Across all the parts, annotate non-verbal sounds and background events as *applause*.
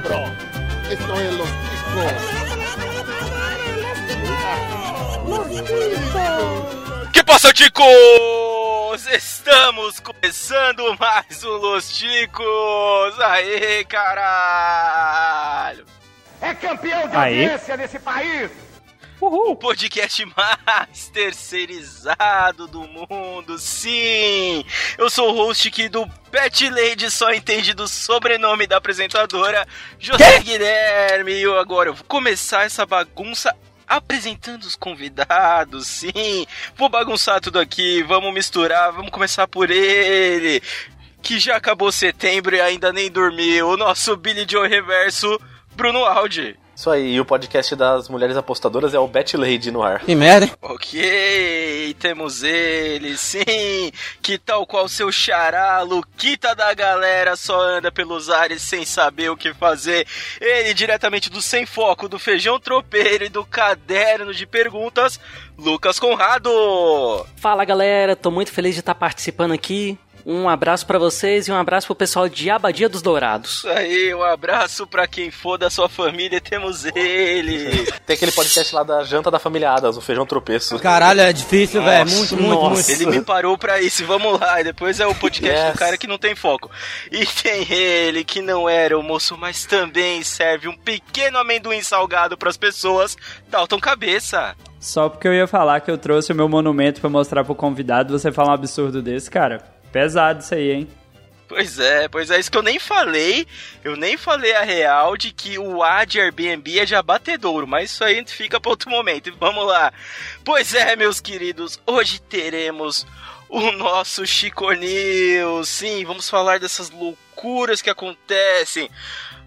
cabrón. Esto es los ticos. Que passa, ticos? Estamos começando mais um Los Ticos. Aê, caralho. É campeão de audiência nesse país! O podcast mais terceirizado do mundo, sim! Eu sou o host aqui do Pet Lady, só entende do sobrenome da apresentadora, José Guilherme. E eu agora eu vou começar essa bagunça apresentando os convidados, sim! Vou bagunçar tudo aqui, vamos misturar, vamos começar por ele, que já acabou setembro e ainda nem dormiu, o nosso Billy Joe Reverso, Bruno Aldi. Isso aí, e o podcast das mulheres apostadoras é o Bet Lady no ar. Que merda, hein? Ok, temos ele, sim, que tal qual seu xará, Luquita da galera, só anda pelos ares sem saber o que fazer. Ele, diretamente do Sem Foco, do Feijão Tropeiro e do Caderno de Perguntas, Lucas Conrado. Fala galera, tô muito feliz de estar participando aqui. Um abraço pra vocês e um abraço pro pessoal de Abadia dos Dourados. Isso aí, um abraço pra quem for da sua família, temos ele. *laughs* Tem aquele podcast lá da janta da família Adas, o feijão tropeço. Caralho, é difícil, velho. Muito, muito, nossa. muito. Ele me parou pra isso, vamos lá. E depois é o podcast Yes. do cara que não tem foco. E tem ele que não era o moço, mas também serve um pequeno amendoim salgado pras pessoas. Dalton Cabeça. Só porque eu ia falar que eu trouxe o meu monumento pra mostrar pro convidado, você fala um absurdo desse, cara. Pesado isso aí, hein? Pois é, pois é, isso que eu nem falei. Eu nem falei a real de que o A de Airbnb é de abatedouro, mas isso aí fica pra outro momento. Vamos lá. Pois é, meus queridos, hoje teremos o nosso Chico News. Sim, vamos falar dessas loucuras que acontecem.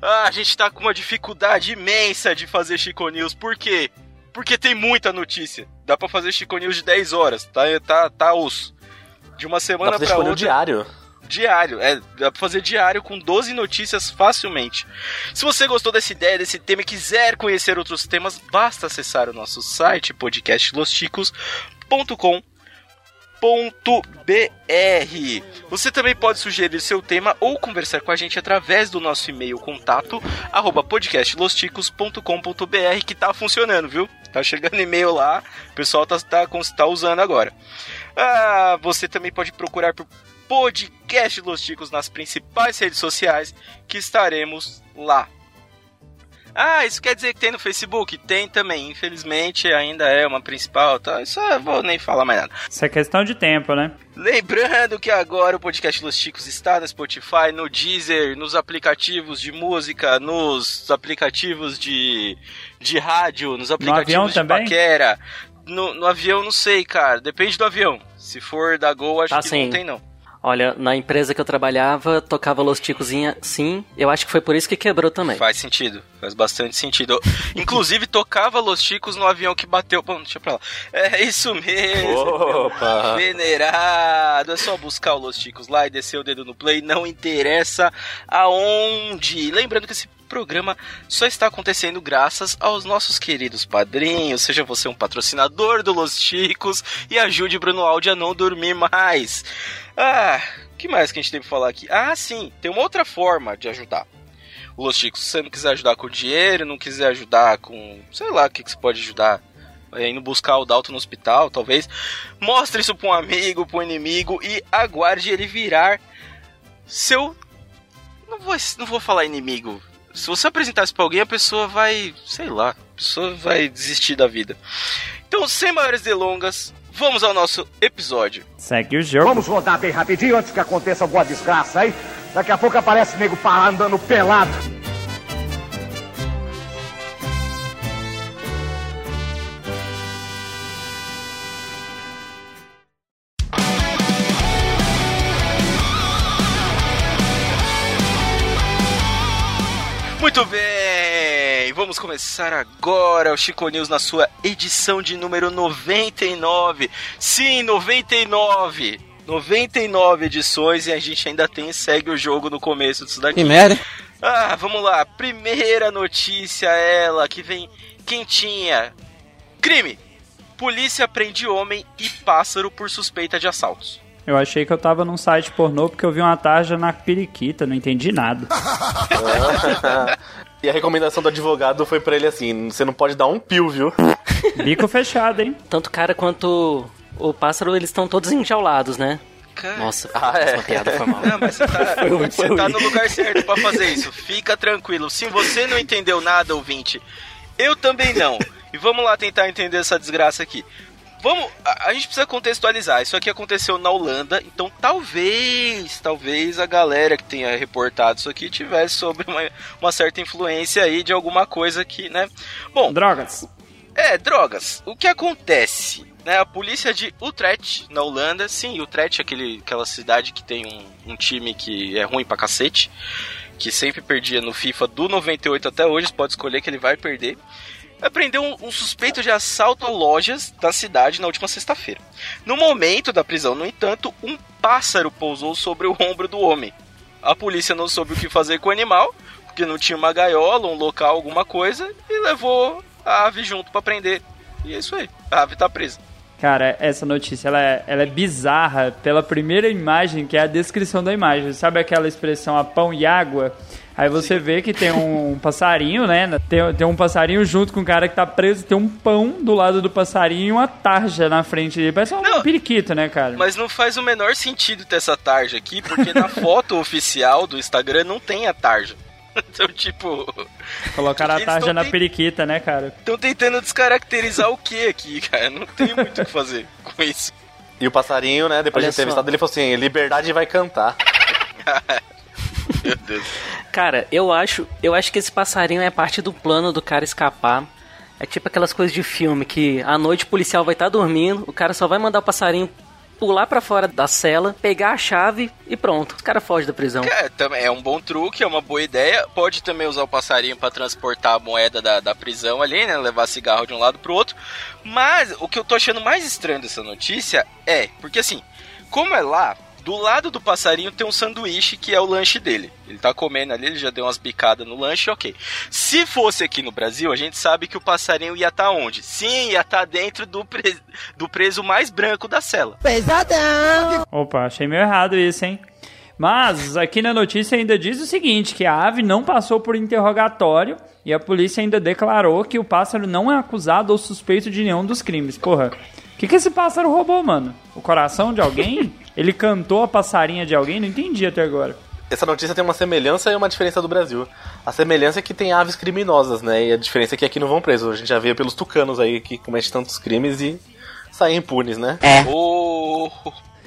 Ah, a gente tá com uma dificuldade imensa de fazer Chico News. Por quê? Porque tem muita notícia. Dá pra fazer Chico News de 10 horas. Tá, tá, tá osso. De uma semana o outra. diário. Diário, é, dá pra fazer diário com 12 notícias facilmente. Se você gostou dessa ideia, desse tema e quiser conhecer outros temas, basta acessar o nosso site podcastlosticos.com .br. Você também pode sugerir seu tema ou conversar com a gente através do nosso e-mail contato arroba podcastlosticos.com.br que tá funcionando, viu? Tá chegando e-mail lá, o pessoal tá, tá, tá usando agora. Ah, você também pode procurar por podcast Los Ticos nas principais redes sociais que estaremos lá. Ah, isso quer dizer que tem no Facebook? Tem também, infelizmente ainda é uma principal, tá? Isso eu vou nem falar mais nada. Isso é questão de tempo, né? Lembrando que agora o podcast Los Ticos está no Spotify, no Deezer, nos aplicativos de música, nos aplicativos de, de rádio, nos aplicativos de também? paquera. No, no avião, não sei, cara. Depende do avião. Se for da Gol, acho Tá que sim. não tem, não. Olha, na empresa que eu trabalhava, tocava Los Ticozinha, sim. Eu acho que foi por isso que quebrou também. Faz sentido, faz bastante sentido. *laughs* Inclusive, tocava Los Ticos no avião que bateu. Bom, deixa pra lá. É isso mesmo. Opa! Venerado, é só buscar o Los Ticos lá e descer o dedo no play, não interessa aonde. Lembrando que esse programa só está acontecendo graças aos nossos queridos padrinhos. Seja você um patrocinador do Los Ticos e ajude Bruno Aldi a não dormir mais. Ah, que mais que a gente tem pra falar aqui? Ah, sim, tem uma outra forma de ajudar. O Los Ticos, se você não quiser ajudar com dinheiro, não quiser ajudar com. sei lá o que, que você pode ajudar. É, indo buscar o Dalton no hospital, talvez. Mostre isso pra um amigo, pra um inimigo e aguarde ele virar seu. Não vou, não vou falar inimigo. Se você apresentar isso pra alguém, a pessoa vai. sei lá. A pessoa vai desistir da vida. Então, sem maiores delongas, vamos ao nosso episódio. Segue o jogo. Vamos rodar bem rapidinho antes que aconteça alguma desgraça aí. Daqui a pouco aparece nego parado andando pelado. Muito bem, vamos começar agora o Chico News na sua edição de número 99. Sim, 99. 99 edições e a gente ainda tem segue o jogo no começo disso daqui. Que merda. Ah, vamos lá. Primeira notícia, ela que vem quentinha. Crime. Polícia prende homem e pássaro por suspeita de assaltos. Eu achei que eu tava num site pornô porque eu vi uma tarja na periquita, não entendi nada. *laughs* E a recomendação do advogado foi pra ele assim: você não pode dar um pio, viu? *laughs* Bico fechado, hein? Tanto o cara quanto o pássaro, eles estão todos enjaulados, né? Cara, Nossa, Ah, é. essa piada foi mal. Não, mas você tá, *laughs* Foi você foi tá no lugar certo pra fazer isso. Fica tranquilo. Se você não entendeu nada, ouvinte, eu também não. E vamos lá tentar entender essa desgraça aqui. Vamos, a, a gente precisa contextualizar. Isso aqui aconteceu na Holanda, então talvez, talvez a galera que tenha reportado isso aqui tivesse sobre uma, uma certa influência aí de alguma coisa que, né? Bom, Drogas. é, drogas. O que acontece? Né, a polícia de Utrecht, na Holanda, sim, Utrecht é aquele, aquela cidade que tem um, um time que é ruim pra cacete, que sempre perdia no FIFA do 98 até hoje, pode escolher que ele vai perder. Apreendeu um, um suspeito de assalto a lojas da cidade na última sexta-feira. No momento da prisão, no entanto, um pássaro pousou sobre o ombro do homem. A polícia não soube o que fazer com o animal, porque não tinha uma gaiola, um local, alguma coisa, e levou a ave junto pra prender. E é isso aí, a ave tá presa. Cara, essa notícia ela é, ela é bizarra pela primeira imagem, que é a descrição da imagem. Sabe aquela expressão a pão e água? Aí você vê que tem um passarinho, né? Tem, tem um passarinho junto com o cara que tá preso, tem um pão do lado do passarinho e uma tarja na frente dele. Parece um Não, periquito, né, cara? Mas não faz o menor sentido ter essa tarja aqui, porque na *laughs* foto oficial do Instagram não tem a tarja. *laughs* Então, tipo, Colocaram a tarja na ten- periquita, né, cara? estão tentando descaracterizar o que aqui, cara? Não tem muito o que fazer com isso. E o passarinho, né, depois Olha de entrevistado, ele falou assim: liberdade vai cantar. *laughs* Meu Deus. Cara, eu acho, eu acho que esse passarinho é parte do plano do cara escapar. É tipo aquelas coisas de filme que à noite o policial vai estar dormindo, o cara só vai mandar o passarinho pular pra fora da cela, pegar a chave e pronto. O cara foge da prisão. É, é um bom truque, é uma boa ideia. Pode também usar o passarinho pra transportar a moeda da, da prisão ali, né? Levar cigarro de um lado pro outro. Mas o que eu tô achando mais estranho dessa notícia é, porque assim, como é lá, do lado do passarinho tem um sanduíche que é o lanche dele. Ele tá comendo ali, ele já deu umas bicadas no lanche, ok. Se fosse aqui no Brasil, a gente sabe que o passarinho ia estar onde? Sim, ia estar dentro do, pre- do preso mais branco da cela. Opa, achei meio errado isso, hein? Mas aqui na notícia ainda diz o seguinte, que a ave não passou por interrogatório e a polícia ainda declarou que o pássaro não é acusado ou suspeito de nenhum dos crimes. Porra, que, que esse pássaro roubou, mano? O coração de alguém? *laughs* Ele cantou a passarinha de alguém? Não entendi até agora. Essa notícia tem uma semelhança e uma diferença do Brasil. A semelhança é que tem aves criminosas, né? E a diferença é que aqui não vão presos. A gente já vê pelos tucanos aí que cometem tantos crimes e saem impunes, né? Ô,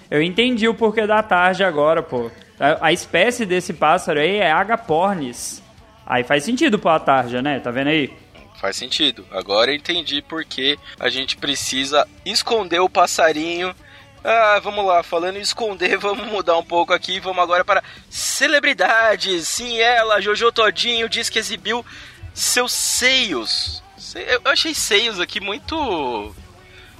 Eu entendi o porquê da tarde agora, pô. A, a espécie desse pássaro aí é agapornis. Aí faz sentido pôr a tarja, né? Tá vendo aí? Faz sentido. Agora eu entendi porque a gente precisa esconder o passarinho. Ah, vamos lá, falando em esconder, *laughs* vamos mudar um pouco aqui. Vamos agora para celebridades. Sim, ela, Jojo Todinho, diz que exibiu seus seios. Se- Eu achei seios aqui muito.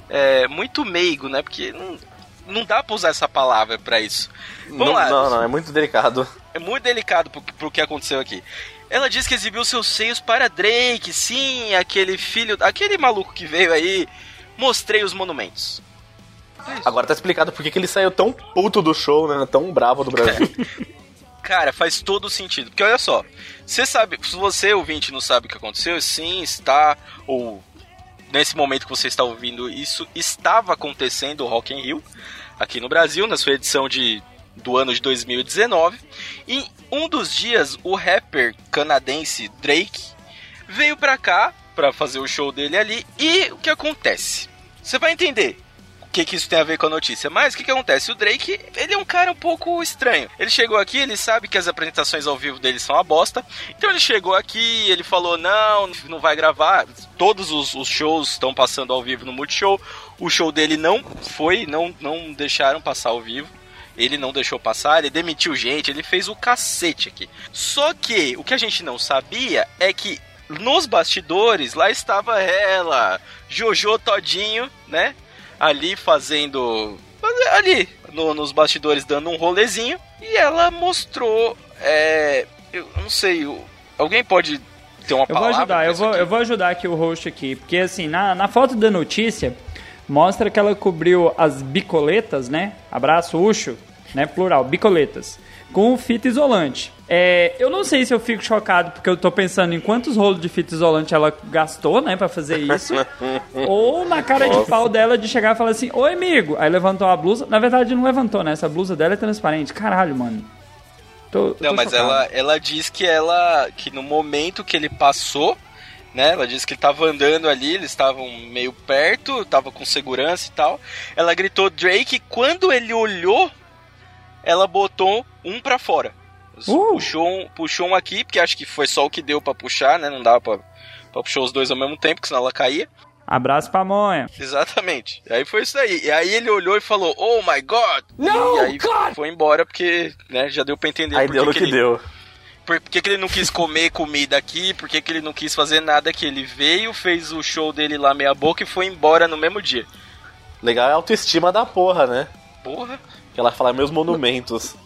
É, muito meigo, né? Porque não, não dá pra usar essa palavra pra isso. Vamos não, lá. não, não, é muito delicado. É muito delicado pro, pro que aconteceu aqui. Ela diz que exibiu seus seios para Drake, sim, aquele filho, aquele maluco que veio aí. Mostrei os monumentos. Agora tá explicado por que que ele saiu tão puto do show, né? Tão bravo do Brasil. *laughs* Cara, faz todo sentido. Porque olha só, você sabe, se você ouvinte não sabe o que aconteceu, sim, está ou nesse momento que você está ouvindo isso estava acontecendo o Rock in Rio aqui no Brasil, na sua edição de do ano de 2019. E um dos dias o rapper canadense Drake veio pra cá pra fazer o show dele ali e o que acontece? Você vai entender o que, que isso tem a ver com a notícia. Mas o que, que acontece? O Drake, ele é um cara um pouco estranho. Ele chegou aqui, ele sabe que as apresentações ao vivo dele são uma bosta. Então ele chegou aqui, ele falou: não, não vai gravar. Todos os, os shows estão passando ao vivo no Multishow. O show dele não foi, não, não deixaram passar ao vivo. Ele não deixou passar, ele demitiu gente, ele fez o cacete aqui. Só que o que a gente não sabia é que nos bastidores lá estava ela, Jojo Todinho, né? Ali fazendo. Ali, no- nos bastidores dando um rolezinho. E ela mostrou. É, eu não sei, alguém pode ter uma Eu vou palavra? ajudar, pra eu vou, eu vou ajudar aqui o host aqui, porque assim, na, na foto da notícia, mostra que ela cobriu as bicoletas, né? Abraço, Ucho. né? Plural, bicoletas. Com fita isolante. É, eu não sei se eu fico chocado porque eu tô pensando em quantos rolos de fita isolante ela gastou, né, pra fazer isso. *laughs* ou na cara de pau dela de chegar e falar assim: Oi, amigo. Aí levantou a blusa. Na verdade, não levantou, né? Essa blusa dela é transparente. Caralho, mano. Tô, Não, tô mas chocado. ela, ela diz que ela. que no momento que ele passou, né? Ela disse que ele tava andando ali, eles estavam meio perto, tava com segurança e tal. Ela gritou Drake, e quando ele olhou, ela botou um pra fora. Uh! Puxou, um, puxou um aqui, porque acho que foi só o que deu pra puxar, né? Não dava pra, pra puxar os dois ao mesmo tempo, porque senão ela caía. Abraço pra Monha. Exatamente. Aí foi isso aí. E aí ele olhou e falou, Oh my God! No, e aí foi embora, porque né, já deu pra entender Aí deu no que ele, deu. Por que, que ele não quis comer comida aqui, por que, que ele não quis fazer nada aqui. Ele veio, fez o show dele lá meia boca e foi embora no mesmo dia. Legal é a autoestima da porra, né? Porra. Que ela fala meus monumentos. *laughs*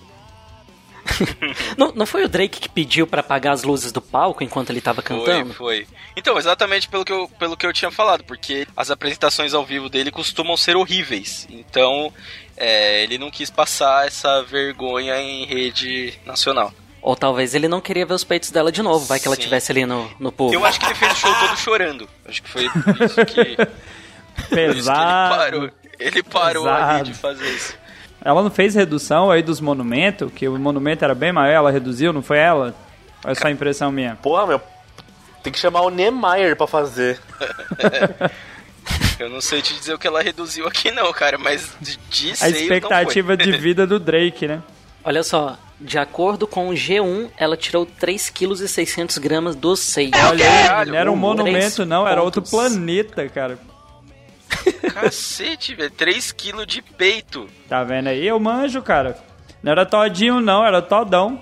Não, não foi o Drake que pediu pra apagar as luzes do palco enquanto ele tava Foi, cantando? foi. Então, exatamente pelo que, eu, pelo que eu tinha falado, porque as apresentações ao vivo dele costumam ser horríveis. Então, é, ele não quis passar essa vergonha em rede nacional. Ou talvez ele não queria ver os peitos dela de novo, vai que ela Sim. estivesse ali no, no povo. Eu acho que ele fez o show todo *laughs* chorando. Acho que foi por isso que, *laughs* por isso que ele Pesado. parou. Ele parou ali Pesado. de fazer isso. Ela não fez redução aí dos monumentos, que o monumento era bem maior, ela reduziu, não foi ela? Ou é só impressão minha? Porra, meu. Tem que chamar o Niemeyer pra fazer. *laughs* Eu não sei te dizer o que ela reduziu aqui não, cara, mas de, de A expectativa foi. de vida do Drake, né? Olha só, de acordo com o G1, ela tirou 3,6 kg do seio. Olha aí, não era um monumento, não, era outro planeta, cara. Cacete, velho. 3kg de peito. Tá vendo aí? Eu manjo, cara. Não era todinho, não, era todão.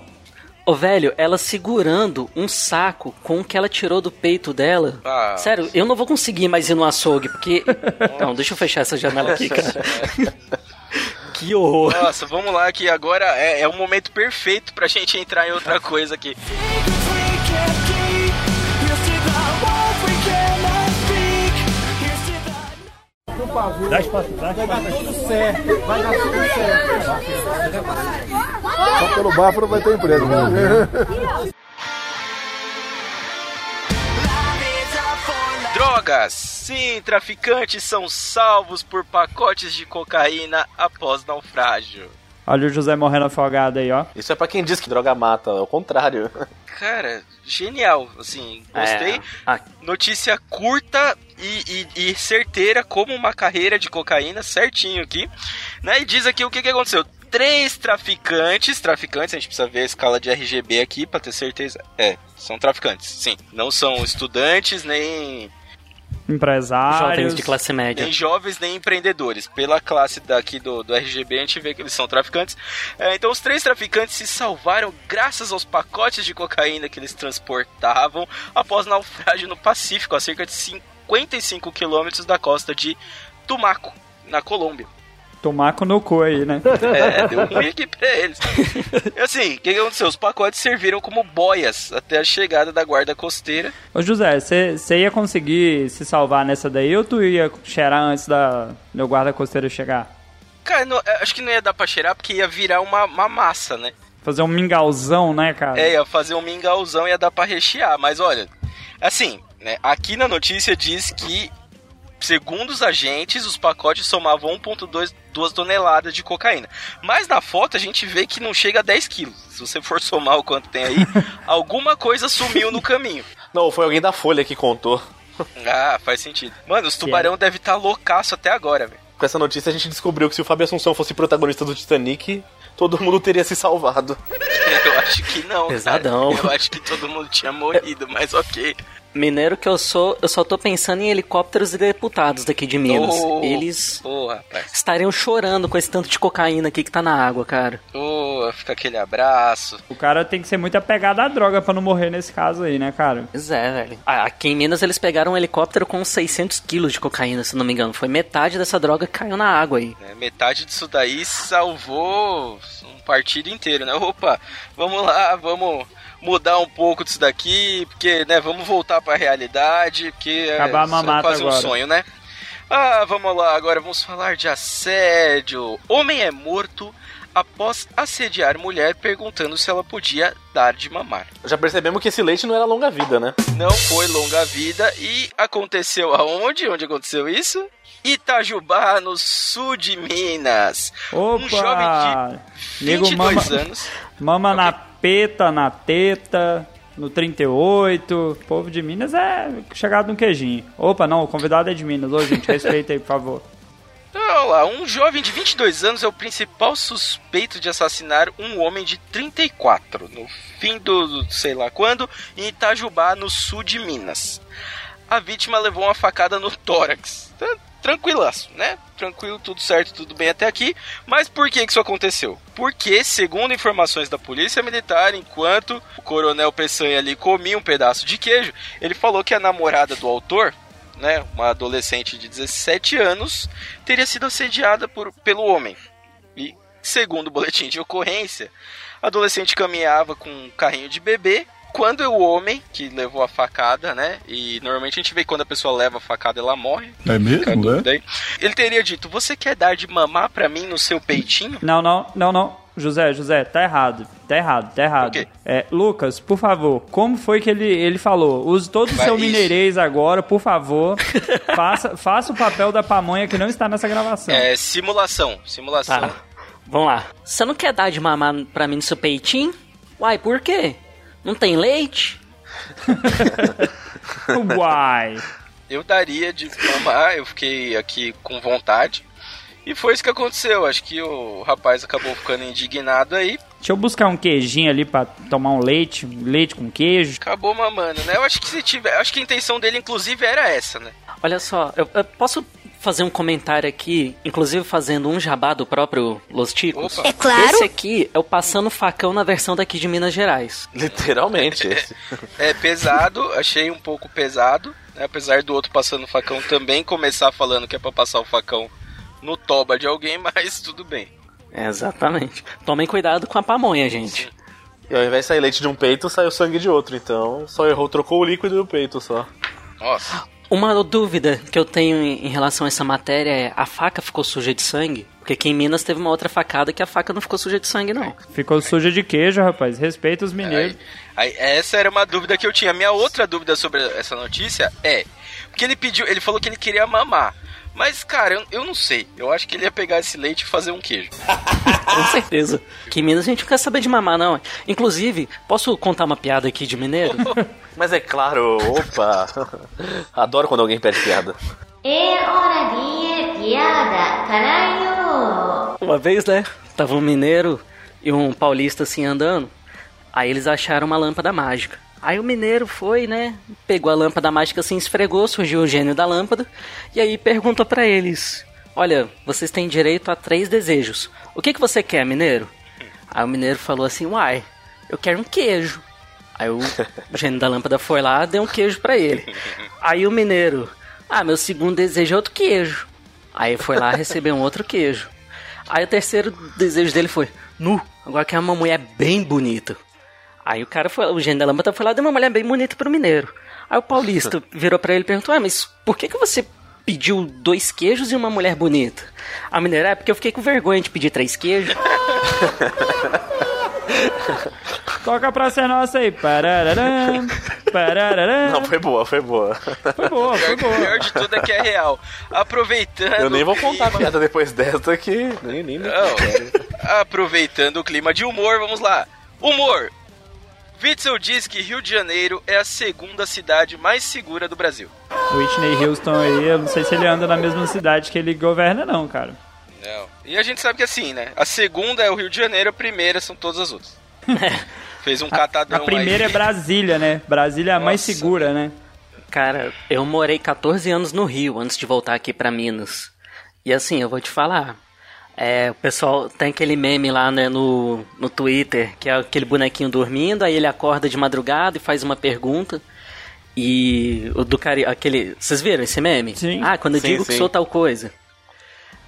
Ô, velho, ela segurando um saco com o que ela tirou do peito dela. Ah. Sério, eu não vou conseguir mais ir no açougue, porque... *laughs* não, deixa eu fechar essa janela aqui, cara. Que horror. Nossa, vamos lá que agora é, é o momento perfeito pra gente entrar em outra coisa aqui. Só pelo bafo não vai ter emprego. Né? Drogas! Sim, traficantes são salvos por pacotes de cocaína após naufrágio. Olha o José morrendo afogado aí, ó. Isso é pra quem diz que droga mata, é o contrário. Cara, genial, assim, gostei. É, ah, Notícia curta e, e- e certeira, como uma carreira de cocaína, certinho aqui. Né? E diz aqui o que, que aconteceu. Três traficantes, traficantes, a gente precisa ver a escala de RGB aqui pra ter certeza. É, são traficantes, sim. Não são estudantes, nem, Empresários. jovens de classe média. nem jovens, nem empreendedores. Pela classe daqui do, do RGB, a gente vê que eles são traficantes. É, então, os três traficantes se salvaram graças aos pacotes de cocaína que eles transportavam após naufrágio no Pacífico, a cerca de 55 quilômetros da costa de Tumaco, na Colômbia. Tomaco no cu aí, né? É, deu ruim aqui pra eles. E assim, o que, aconteceu? Os pacotes serviram como boias até a chegada da guarda costeira. Ô José, você ia conseguir se salvar nessa daí ou tu ia cheirar antes da meu guarda costeiro chegar? Cara, não- acho que não ia dar pra cheirar porque ia virar uma, uma massa, né? Fazer um mingauzão, né, cara? É, ia fazer um mingauzão e ia dar pra rechear. Mas olha, assim, né, aqui na notícia diz que, segundo os agentes, os pacotes somavam 1,2 duas toneladas de cocaína. Mas na foto a gente vê que não chega a 10 quilos. Se você for somar o quanto tem aí, *laughs* alguma coisa sumiu no caminho. Não, foi alguém da Folha que contou. Ah, faz sentido. Mano, os tubarão devem estar loucaço até agora, velho. Com essa notícia a gente descobriu que se o Fábio Assunção fosse protagonista do Titanic, todo mundo teria se salvado. *laughs* Eu acho que não. cara. Pesadão. Eu acho que todo mundo tinha morrido, mas ok. Mineiro que eu sou, eu só tô pensando em helicópteros e deputados daqui de Minas. Oh, Eles rapaz. estariam chorando com esse tanto de cocaína aqui que tá na água, cara. Ô, fica aquele abraço. O cara tem que ser muito apegado à droga pra não morrer nesse caso aí, né, cara? Pois é, velho. Ah, Aqui em Minas eles pegaram um helicóptero com 600 quilos de cocaína, se não me engano. Foi metade dessa droga que caiu na água aí. né? Metade disso daí salvou um partido inteiro, né? Opa, vamos lá, vamos mudar um pouco disso daqui, porque, né, vamos voltar pra realidade, porque é, Acabar a isso é mamata quase um agora. sonho, né? Ah, vamos lá, agora vamos falar de assédio. Homem é morto após assediar mulher perguntando se ela podia dar de mamar. Já percebemos que esse leite não era longa vida, né? Não foi longa vida e aconteceu aonde? Onde aconteceu isso? Itajubá, no sul de Minas. Opa! Um jovem de Nego 22 mama- anos. Mama na peta, na teta, no 38. O povo de Minas é chegado no queijinho. Opa, não, o convidado é de Minas. Ô, gente, respeita aí, por favor. *laughs* Então, olha lá, um jovem de 22 anos é o principal suspeito de assassinar um homem de 34 no fim do sei lá quando em Itajubá, no sul de Minas. A vítima levou uma facada no tórax. Tranquilaço, né? Tranquilo, tudo certo, tudo bem até aqui. Mas por que que isso aconteceu? Porque, segundo informações da polícia militar, enquanto o coronel Peçanha ali comia um pedaço de queijo, ele falou que a namorada do autor, né, uma adolescente de 17 anos, teria sido assediada por, pelo homem. E, segundo o boletim de ocorrência, a adolescente caminhava com um carrinho de bebê. Quando o homem que levou a facada, né? E normalmente a gente vê que quando a pessoa leva a facada, ela morre. É mesmo, né? aí. Ele teria dito: Você quer dar de mamar pra mim no seu peitinho? Não, não, não, não. José, José, tá errado. Tá errado, tá errado. O quê? É, Lucas, por favor, como foi que ele, ele falou? Use todo o seu isso. mineirês agora, por favor. *laughs* faça, faça o papel da pamonha que não está nessa gravação. É simulação. Simulação. Tá. Vamos lá. Você não quer dar de mamar pra mim no seu peitinho? Uai, por quê? Não tem leite? *laughs* Uai. Eu daria de mamar, eu fiquei aqui com vontade. E foi isso que aconteceu. Acho que o rapaz acabou ficando indignado aí. Deixa eu buscar um queijinho ali pra tomar um leite, um leite com queijo. Acabou mamando, né? Eu acho que se tiver. Acho que a intenção dele, inclusive, era essa, né? Olha só, eu, eu posso fazer um comentário aqui, inclusive fazendo um jabá do próprio Los Ticos? Opa. É claro. Esse aqui é o Passando Facão na versão daqui de Minas Gerais. Literalmente. esse. É pesado, achei um pouco pesado. né? Apesar do outro passando o facão também começar falando que é pra passar o facão no toba de alguém, *laughs* mas tudo bem. É, exatamente. Tomem cuidado com a pamonha, gente. E ao invés de sair leite de um peito, saiu sangue de outro. Então só errou, trocou o líquido do peito só. Nossa. Uma dúvida que eu tenho em relação a essa matéria é: a faca ficou suja de sangue? Porque aqui em Minas teve uma outra facada que a faca não ficou suja de sangue, não. Ficou suja de queijo, rapaz. Respeita os mineiros. Aí, aí, essa era uma dúvida que eu tinha. Minha outra dúvida sobre essa notícia é. Porque ele pediu, ele falou que ele queria mamar. Mas, cara, eu, eu não sei. Eu acho que ele ia pegar esse leite e fazer um queijo. *laughs* Com certeza. Aqui em Minas a gente não quer saber de mamar, não. Inclusive, posso contar uma piada aqui de mineiro? *laughs* Mas é claro, opa! *laughs* Adoro quando alguém pede piada. É hora de piada, caralho! Uma vez, né? Tava um mineiro e um paulista assim andando. Aí eles acharam uma lâmpada mágica. Aí o mineiro foi, né? Pegou a lâmpada mágica assim, esfregou, surgiu o gênio da lâmpada. E aí perguntou pra eles: Olha, vocês têm direito a três desejos. O que, que você quer, mineiro? Aí o mineiro falou assim: Uai, eu quero um queijo. Aí o *laughs* gênio da lâmpada foi lá, deu um queijo pra ele. Aí o mineiro: Ah, meu segundo desejo é outro queijo. Aí foi lá receber um outro queijo. Aí o terceiro desejo dele foi: Nu, agora quer uma mulher bem bonita. Aí o cara foi, o gênio da lâmpada foi lá deu uma mulher bem bonita pro mineiro. Aí o paulista *laughs* virou pra ele e perguntou: Ah, mas por que, que você pediu dois queijos e uma mulher bonita? A mineira, é porque eu fiquei com vergonha de pedir três queijos. Toca pra ser nossa aí. Parararã, parararã. Não, foi boa, foi boa. Foi boa, foi boa. pior de tudo é que é real. Aproveitando. Eu nem vou o contar a clima- piada depois dessa que nem, nem, nem Não. Aproveitando o clima de humor, vamos lá. Humor. Witzel diz que Rio de Janeiro é a segunda cidade mais segura do Brasil. Whitney Houston aí, eu não sei se ele anda na mesma cidade que ele governa, não, cara. Não. E a gente sabe que assim, né? A segunda é o Rio de Janeiro, a primeira são todas as outras. *laughs* Fez um catadão A primeira aí. é Brasília, né? Brasília é a mais Nossa. segura, né? Cara, eu morei 14 anos no Rio antes de voltar aqui pra Minas. E assim, eu vou te falar. É, o pessoal tem aquele meme lá né, no, no Twitter, que é aquele bonequinho dormindo, aí ele acorda de madrugada e faz uma pergunta. E o do cara, aquele. Vocês viram esse meme? Sim. Ah, quando eu Sim, digo que sim. sou tal coisa.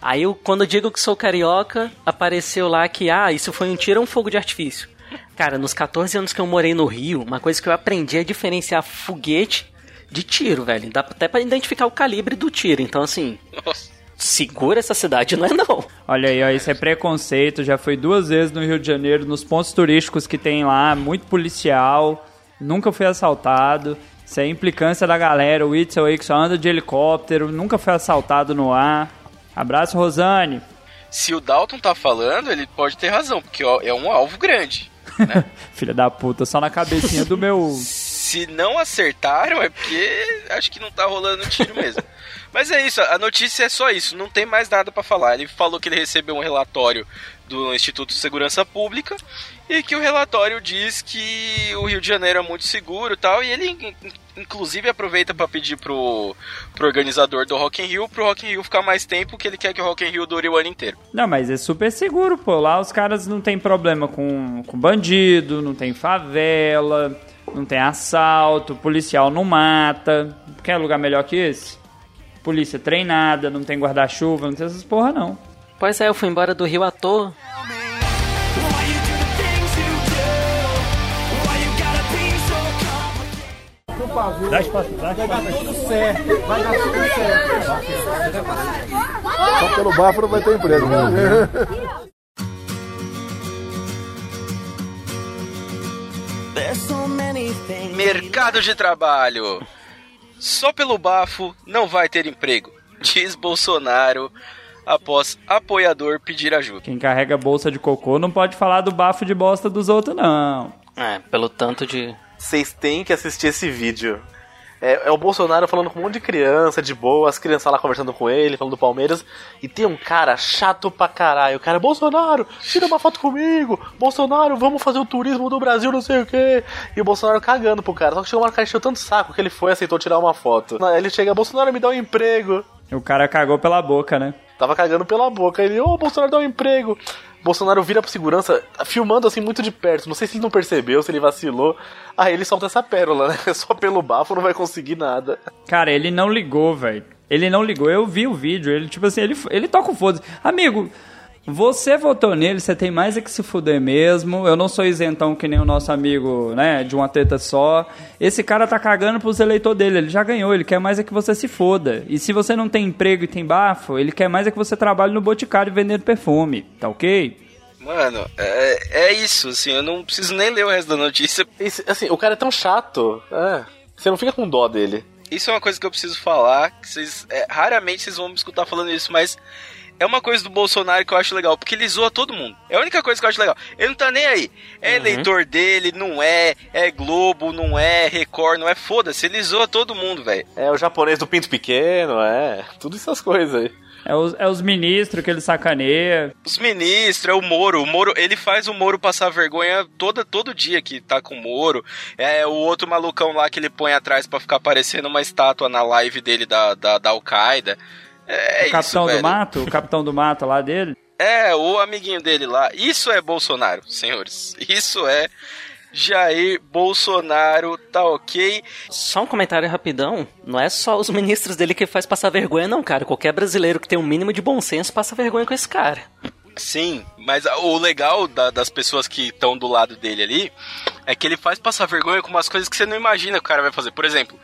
Aí eu, quando eu digo que sou carioca, apareceu lá que, ah, isso foi um tiro ou um fogo de artifício. Cara, nos 14 anos que eu morei no Rio, uma coisa que eu aprendi é diferenciar foguete de tiro, velho. Dá até pra identificar o calibre do tiro. Então, assim, Nossa. Segura essa cidade, não é não. Olha aí, ó, isso é preconceito. Já fui duas vezes no Rio de Janeiro, nos pontos turísticos que tem lá, muito policial. Nunca fui assaltado. Isso é implicância da galera. O Itzel aí que só anda de helicóptero, nunca foi assaltado no ar. Abraço, Rosane. Se o Dalton tá falando, ele pode ter razão, porque ó, é um alvo grande. *laughs* Filha da puta, só na cabecinha do meu. Se não acertaram, é porque acho que não tá rolando tiro mesmo. *laughs* Mas é isso, a notícia é só isso, não tem mais nada pra falar. Ele falou que ele recebeu um relatório do Instituto de Segurança Pública e que o relatório diz que o Rio de Janeiro é muito seguro e tal, e ele in- inclusive aproveita pra pedir pro, pro organizador do Rock in Rio pro Rock in Rio ficar mais tempo, que ele quer que o Rock in Rio dure o ano inteiro. Não, mas é super seguro, pô. Lá os caras não tem problema com, com bandido, não tem favela, não tem assalto, policial não mata. Quer lugar melhor que esse? Polícia treinada, não tem guarda-chuva, não tem essas porra, não. Pois é, eu fui embora do Rio à toa. Só pelo bafo não vai ter emprego. né? Mercado de trabalho. Só pelo bafo não vai ter emprego, *laughs* diz Bolsonaro após apoiador pedir ajuda. Quem carrega bolsa de cocô não pode falar do bafo de bosta dos outros, não. É, pelo tanto de. Vocês têm que assistir esse vídeo. É, é o Bolsonaro falando com um monte de criança, de boa, as crianças lá conversando com ele, falando do Palmeiras. E tem um cara chato pra caralho. O cara, Bolsonaro, tira uma foto comigo. Bolsonaro, vamos fazer o turismo do Brasil, não sei o quê. E o Bolsonaro cagando pro cara. Só que chegou uma cara encheu tanto saco que ele foi e aceitou tirar uma foto. Ele chega, Bolsonaro, me dá um emprego. O cara cagou pela boca, né? Tava cagando pela boca. Ele, ô, Bolsonaro dá um emprego. Bolsonaro vira pro segurança, filmando assim muito de perto. Não sei se ele não percebeu, se ele vacilou. Aí ele solta essa pérola, né? *laughs* Só pelo bafo não vai conseguir nada. Cara, ele não ligou, velho. Ele não ligou. Eu vi o vídeo. Ele, tipo assim, ele, ele toca o foda Amigo, você votou nele, você tem mais é que se fuder mesmo. Eu não sou isentão que nem o nosso amigo, né, de uma teta só. Esse cara tá cagando pros eleitores dele. Ele já ganhou. Ele quer mais é que você se foda. E se você não tem emprego e tem bafo, ele quer mais é que você trabalhe no boticário vendendo perfume. Tá ok? Mano, é, é isso, assim, eu não preciso nem ler o resto da notícia. Esse- assim, o cara é tão chato. É. Você não fica com dó dele. Isso é uma coisa que eu preciso falar, que vocês, é, raramente vocês vão me escutar falando isso, mas é uma coisa do Bolsonaro que eu acho legal, porque ele zoa todo mundo. É a única coisa que eu acho legal. Ele não tá nem aí. É eleitor dele, não é, é Globo, não é, Record, não é, foda-se, ele zoa todo mundo, velho. É o japonês do pinto pequeno, é. Tudo essas coisas aí. É os, é os ministros que ele sacaneia. Os ministros, é o Moro. O Moro, ele faz o Moro passar vergonha toda, todo dia que tá com o Moro. É o outro malucão lá que ele põe atrás pra ficar parecendo uma estátua na live dele da, da, da Al-Qaeda. É, o isso, capitão do velho. mato, o capitão do mato lá dele. É, o amiguinho dele lá. Isso é Bolsonaro, senhores. Isso é Jair Bolsonaro, tá ok? Só um comentário rapidão. Não é só os ministros dele que faz passar vergonha, não, cara. Qualquer brasileiro que tem um mínimo de bom senso passa vergonha com esse cara. Sim, mas o legal da- das pessoas que estão do lado dele ali é que ele faz passar vergonha com umas coisas que você não imagina que o cara vai fazer. Por exemplo,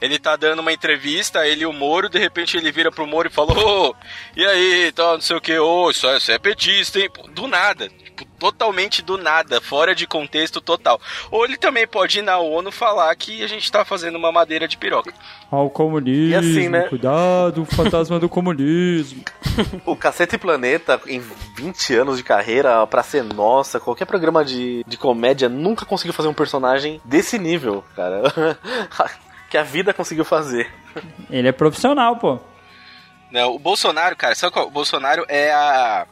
ele tá dando uma entrevista, ele e o Moro, de repente ele vira pro Moro e fala: Ô, e aí, tal, não sei o que, ô, isso, é- isso é petista, hein? Do nada. Tipo, totalmente do nada, fora de contexto total. Ou ele também pode ir na ONU falar que a gente tá fazendo uma madeira de piroca. Ó, o comunismo, E assim, né? cuidado, fantasma do comunismo. *laughs* O Cacete Planeta, em 20 anos de carreira, pra ser nossa, qualquer programa de, de comédia nunca conseguiu fazer um personagem desse nível, cara. *laughs* que a vida conseguiu fazer. Ele é profissional, pô. Não, o Bolsonaro, cara, sabe qual? O Bolsonaro é a.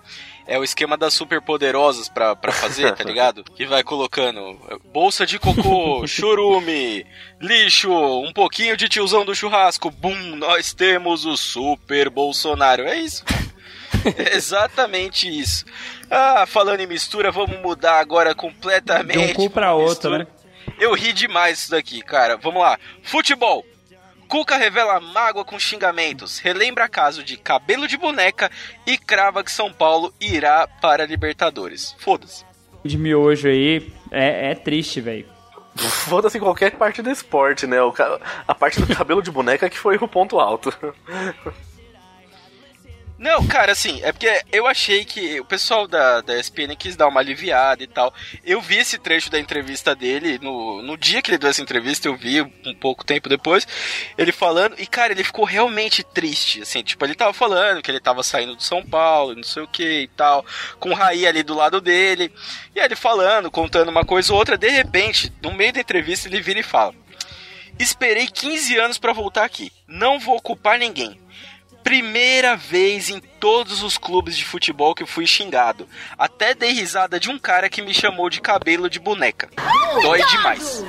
É o esquema das superpoderosas pra, pra fazer, tá *laughs* ligado? Que vai colocando bolsa de cocô, *laughs* churume, lixo, um pouquinho de tiozão do churrasco. Bum, nós temos o Super Bolsonaro. É isso. *laughs* É exatamente isso. Ah, falando em mistura, vamos mudar agora completamente. De um cu pra outro, né? Eu ri demais isso daqui, cara. Vamos lá. Futebol. Cuca revela mágoa com xingamentos, relembra caso de cabelo de boneca e crava que São Paulo irá para a Libertadores. Foda-se. De miojo aí é, é triste, velho. Foda-se qualquer parte do esporte, né? A parte do cabelo de boneca que foi o ponto alto. *laughs* Não, cara, assim, é porque eu achei que o pessoal da, da ESPN quis dar uma aliviada e tal. Eu vi esse trecho da entrevista dele, no, no dia que ele deu essa entrevista, eu vi um pouco tempo depois, ele falando, e cara, ele ficou realmente triste, assim, tipo, ele tava falando que ele tava saindo do São Paulo, não sei o que e tal, com o Raí ali do lado dele, e aí ele falando, contando uma coisa ou outra, de repente, no meio da entrevista, ele vira e fala: Esperei 15 anos pra voltar aqui, não vou ocupar ninguém. Primeira vez em todos os clubes de futebol que fui xingado. Até dei risada de um cara que me chamou de cabelo de boneca. Dói demais.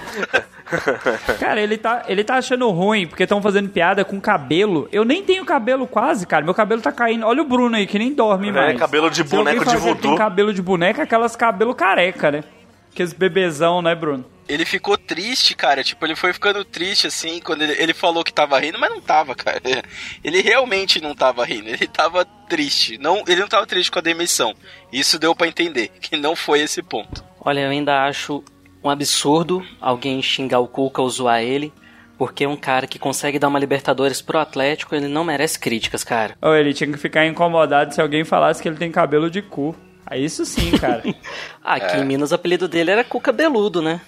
*laughs* Cara, ele tá, ele tá achando ruim porque estão fazendo piada com cabelo. Eu nem tenho cabelo quase, cara. Meu cabelo tá caindo. Olha o Bruno aí, que nem dorme É, mais. cabelo de boneco de ele Tem voodoo. cabelo de boneca, aquelas cabelo careca, né? Aqueles bebezão, né, Bruno? Ele ficou triste, cara. Tipo, ele foi ficando triste assim quando ele, ele falou que tava rindo, mas não tava, cara. *laughs* Ele realmente não tava rindo. Ele tava triste. Não, ele não tava triste com a demissão. Isso deu pra entender que não foi esse ponto. Olha, eu ainda acho um absurdo alguém xingar o Cuca ou zoar ele, porque um cara que consegue dar uma Libertadores pro Atlético, ele não merece críticas, cara. Ou ele tinha que ficar incomodado se alguém falasse que ele tem cabelo de cu. Aí isso sim, cara. *laughs* Aqui É. em Minas o apelido dele era Cuca Beludo, né?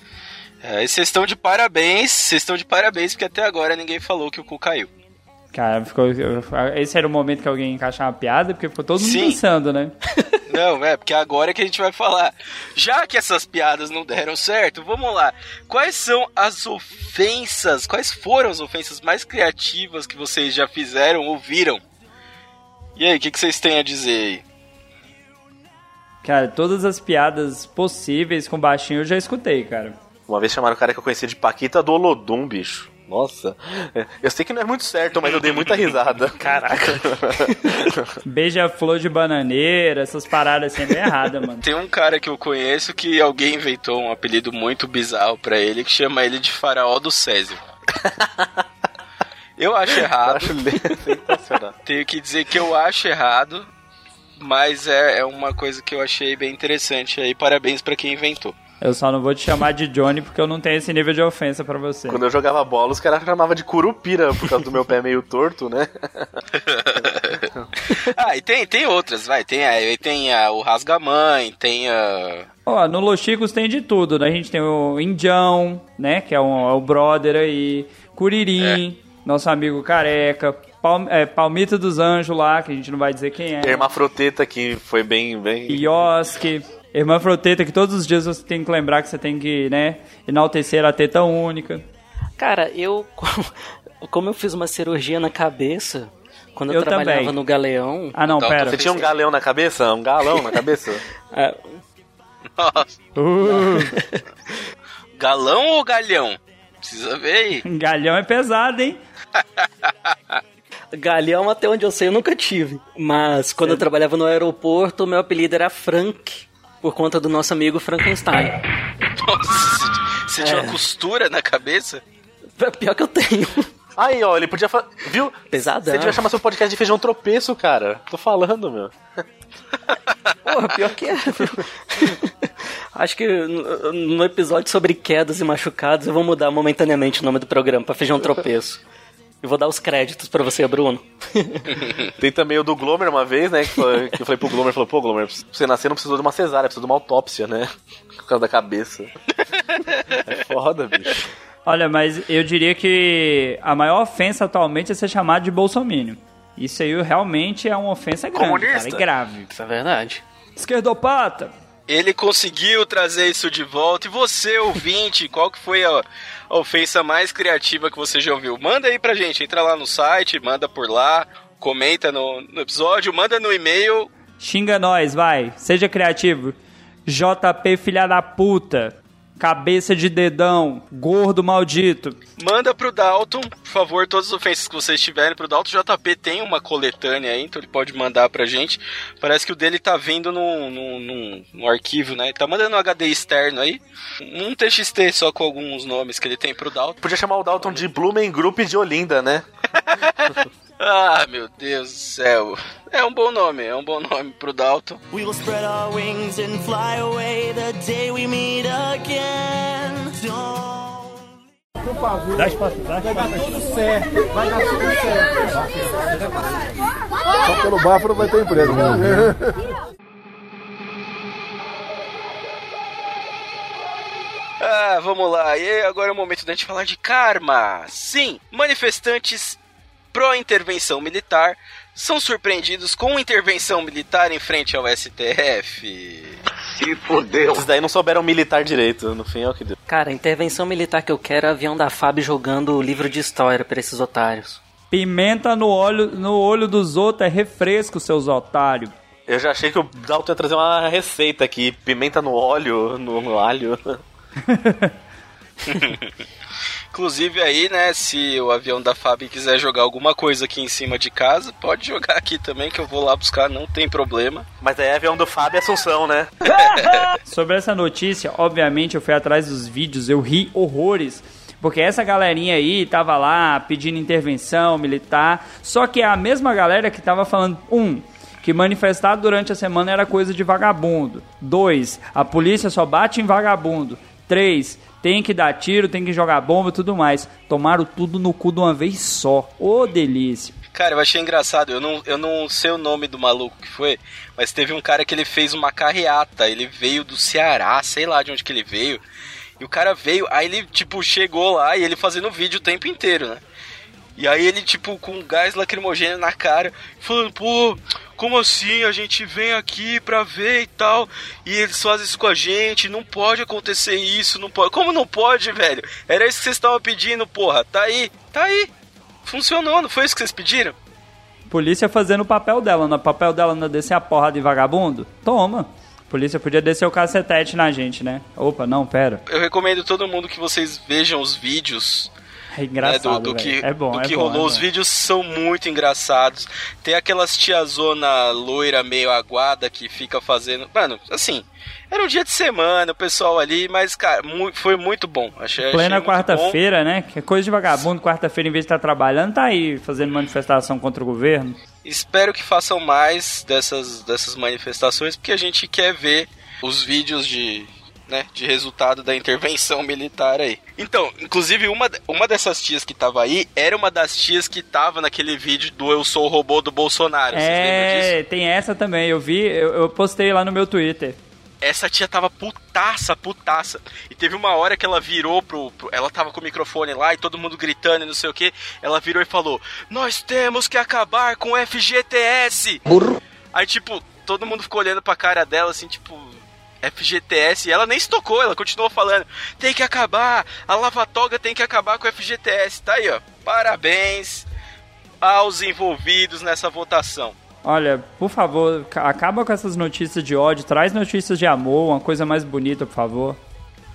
É, e vocês estão de parabéns. Vocês estão de parabéns porque até agora ninguém falou que o cu caiu. cara, ficou, esse era o momento que alguém encaixar uma piada, porque ficou todo mundo Sim. pensando, né? *laughs* Não, é, porque agora é que a gente vai falar. Já que essas piadas não deram certo, vamos lá. Quais são as ofensas, quais foram as ofensas mais criativas que vocês já fizeram ou viram? E aí, o que, que vocês têm a dizer aí? Cara, todas as piadas possíveis com baixinho eu já escutei, cara. Uma vez chamaram o cara que eu conhecia de Paquita do Olodum, bicho. Nossa. Eu sei que não é muito certo, mas eu dei muita risada. *laughs* Caraca. *laughs* Beija-flor de bananeira, essas paradas assim é bem errada, mano. Tem um cara que eu conheço que alguém inventou um apelido muito bizarro pra ele que chama ele de Faraó do Césio. Eu acho Eu errado. acho sensacional. Tenho que dizer que eu acho errado, mas é, é uma coisa que eu achei bem interessante aí. Parabéns pra quem inventou. Eu só não vou te chamar de Johnny porque eu não tenho esse nível de ofensa pra você. Quando eu jogava bola, os caras chamavam de curupira por causa do meu pé meio torto, né? *laughs* Ah, e tem, tem outras, vai. Tem, a, tem a, o Rasga-Mãe, tem a. Ó, no Los Chicos tem de tudo, né? A gente tem o Indião, né? Que é, um, é o brother aí. Curirim, nosso amigo careca. Palm, é, Palmito dos Anjos lá, que a gente não vai dizer quem é. Hermafroteta, que foi bem. bem... Ioski. Irmã Froteta, que todos os dias você tem que lembrar que você tem que, né? Enaltecer a teta única. Cara, eu. *laughs* Como eu fiz uma cirurgia na cabeça, quando eu, Eu trabalhava também. no Galeão. Ah, não, Então, pera. Você tinha um galeão na cabeça? Um galão na cabeça? *laughs* ah, Nossa, Uh, *laughs* galão ou galhão? Precisa ver aí. galhão é pesado, hein? Galeão, até onde eu sei, eu nunca tive. Mas quando eu trabalhava no aeroporto, meu apelido era Frank, por conta do nosso amigo Frankenstein. Nossa, você tinha É. uma costura na cabeça? Pior que eu tenho. Aí, ó, ele podia falar. Viu? Pesadão. Você devia chamar seu podcast de feijão tropeço, cara. Tô falando, meu. *laughs* Porra, pior que é. viu? Acho que no, no episódio sobre quedas e machucados eu vou mudar momentaneamente o nome do programa pra Feijão Tropeço. E vou dar os créditos pra você, Bruno. *laughs* Tem também o do Glomer uma vez, né? Que, foi- que eu falei pro Glomer, falou, pô, Glomer, pra você nascer não precisou de uma cesárea, precisou de uma autópsia, né? Por causa da cabeça. É foda, bicho. Olha, mas eu diria que a maior ofensa atualmente é ser chamado de bolsominion. Isso aí realmente é uma ofensa grande, Comunista. cara, é grave. Isso é verdade. Esquerdopata! Ele conseguiu trazer isso de volta. E você, ouvinte, qual que foi a, ofensa mais criativa que você já ouviu? Manda aí pra gente. Entra lá no site, manda por lá, comenta no, no episódio, manda no e-mail. Xinga nós, vai. Seja criativo. JP filha da puta. Cabeça de dedão. Gordo maldito. Manda pro Dalton, por favor, todas as ofensas que vocês tiverem pro Dalton. O JP tem uma coletânea aí, então ele pode mandar pra gente. Parece que o dele tá vindo num, num, num- num arquivo, né? Ele tá mandando um HD externo aí. Um TXT só com alguns nomes que ele tem pro Dalton. Podia chamar o Dalton de Blumen Group de Olinda, né? *laughs* Ah, meu Deus do céu. É um bom nome, é um bom nome pro Dalton. We will spread our wings and fly away the day we meet again. Don't por favor. Dá espaço, dá Vai dar tudo certo. Vai dar tudo certo. Só pelo bafo não vai ter emprego. né? Ah, vamos lá. E agora é o momento da gente falar de karma. Sim, manifestantes pró-intervenção militar são surpreendidos com intervenção militar em frente ao STF. Se fodeu. Esses daí não souberam militar direito, no fim é o que deu. Cara, a intervenção militar que eu quero é o avião da FAB jogando o livro de história pra esses otários. Pimenta no olho, no olho dos outros é refresco, seus otários. Eu já achei que o Dalton ia trazer uma receita aqui, pimenta no óleo, no, no alho. *laughs* *laughs* Inclusive aí, né, se o avião da FAB quiser jogar alguma coisa aqui em cima de casa, pode jogar aqui também que eu vou lá buscar, não tem problema. Mas aí é avião do Fábio e Assunção, né? *laughs* Sobre essa notícia, obviamente eu fui atrás dos vídeos, eu ri horrores. Porque essa galerinha aí tava lá pedindo intervenção militar, só que é a mesma galera que tava falando, um, que manifestar durante a semana era coisa de vagabundo. Dois, a polícia só bate em vagabundo. Três, tem que dar tiro, tem que jogar bomba e tudo mais. Tomaram tudo no cu de uma vez só. Ô delícia. Cara, eu achei engraçado, eu não, eu não sei o nome do maluco que foi, mas teve um cara que ele fez uma carreata, ele veio do Ceará, sei lá de onde que ele veio, e o cara veio, aí ele, tipo, chegou lá e ele fazendo vídeo o tempo inteiro, né? E aí ele, tipo, com gás lacrimogêneo na cara, falando, pô, como assim? A gente vem aqui pra ver e tal, e eles fazem isso com a gente, não pode acontecer isso, não pode. Como não pode, velho? Era isso que vocês estavam pedindo, porra. Tá aí, tá aí. Funcionou, não foi isso que vocês pediram? Polícia fazendo o papel dela. No papel dela não é descer a porra de vagabundo? Toma. Polícia podia descer o cacetete na gente, né? Opa, não, pera. Eu recomendo todo mundo que vocês vejam os vídeos *laughs* É né, engraçado, do, do velho. que, É bom, do é que bom, rolou. é Os vídeos são muito engraçados. Tem aquelas tiazona loira meio aguada que fica fazendo. Mano, assim, era um dia de semana, o pessoal ali, mas, cara, mu- foi muito bom. Achei, Plena quarta-feira, né? Que é coisa de vagabundo. Quarta-feira, em vez de estar trabalhando, tá aí fazendo manifestação contra o governo. Espero que façam mais dessas, dessas manifestações, porque a gente quer ver os vídeos de, né, de resultado da intervenção militar aí. Então, inclusive, uma, uma dessas tias que tava aí era uma das tias que tava naquele vídeo do Eu Sou o Robô do Bolsonaro. Vocês lembram disso? É, tem essa também. Eu vi, eu, eu postei lá no meu Twitter. Essa tia tava putaça, putaça. E teve uma hora que ela virou pro, pro- Ela tava com o microfone lá e todo mundo gritando e não sei o que. Ela virou e falou: Nós temos que acabar com o FGTS! Burro. Aí, tipo, todo mundo ficou olhando pra cara dela assim, tipo. FGTS, e ela nem se tocou, ela continuou falando: tem que acabar, a lavatoga tem que acabar com o FGTS. Tá aí, ó. Parabéns aos envolvidos nessa votação. Olha, por favor, ca- acaba com essas notícias de ódio. Traz notícias de amor, uma coisa mais bonita, por favor.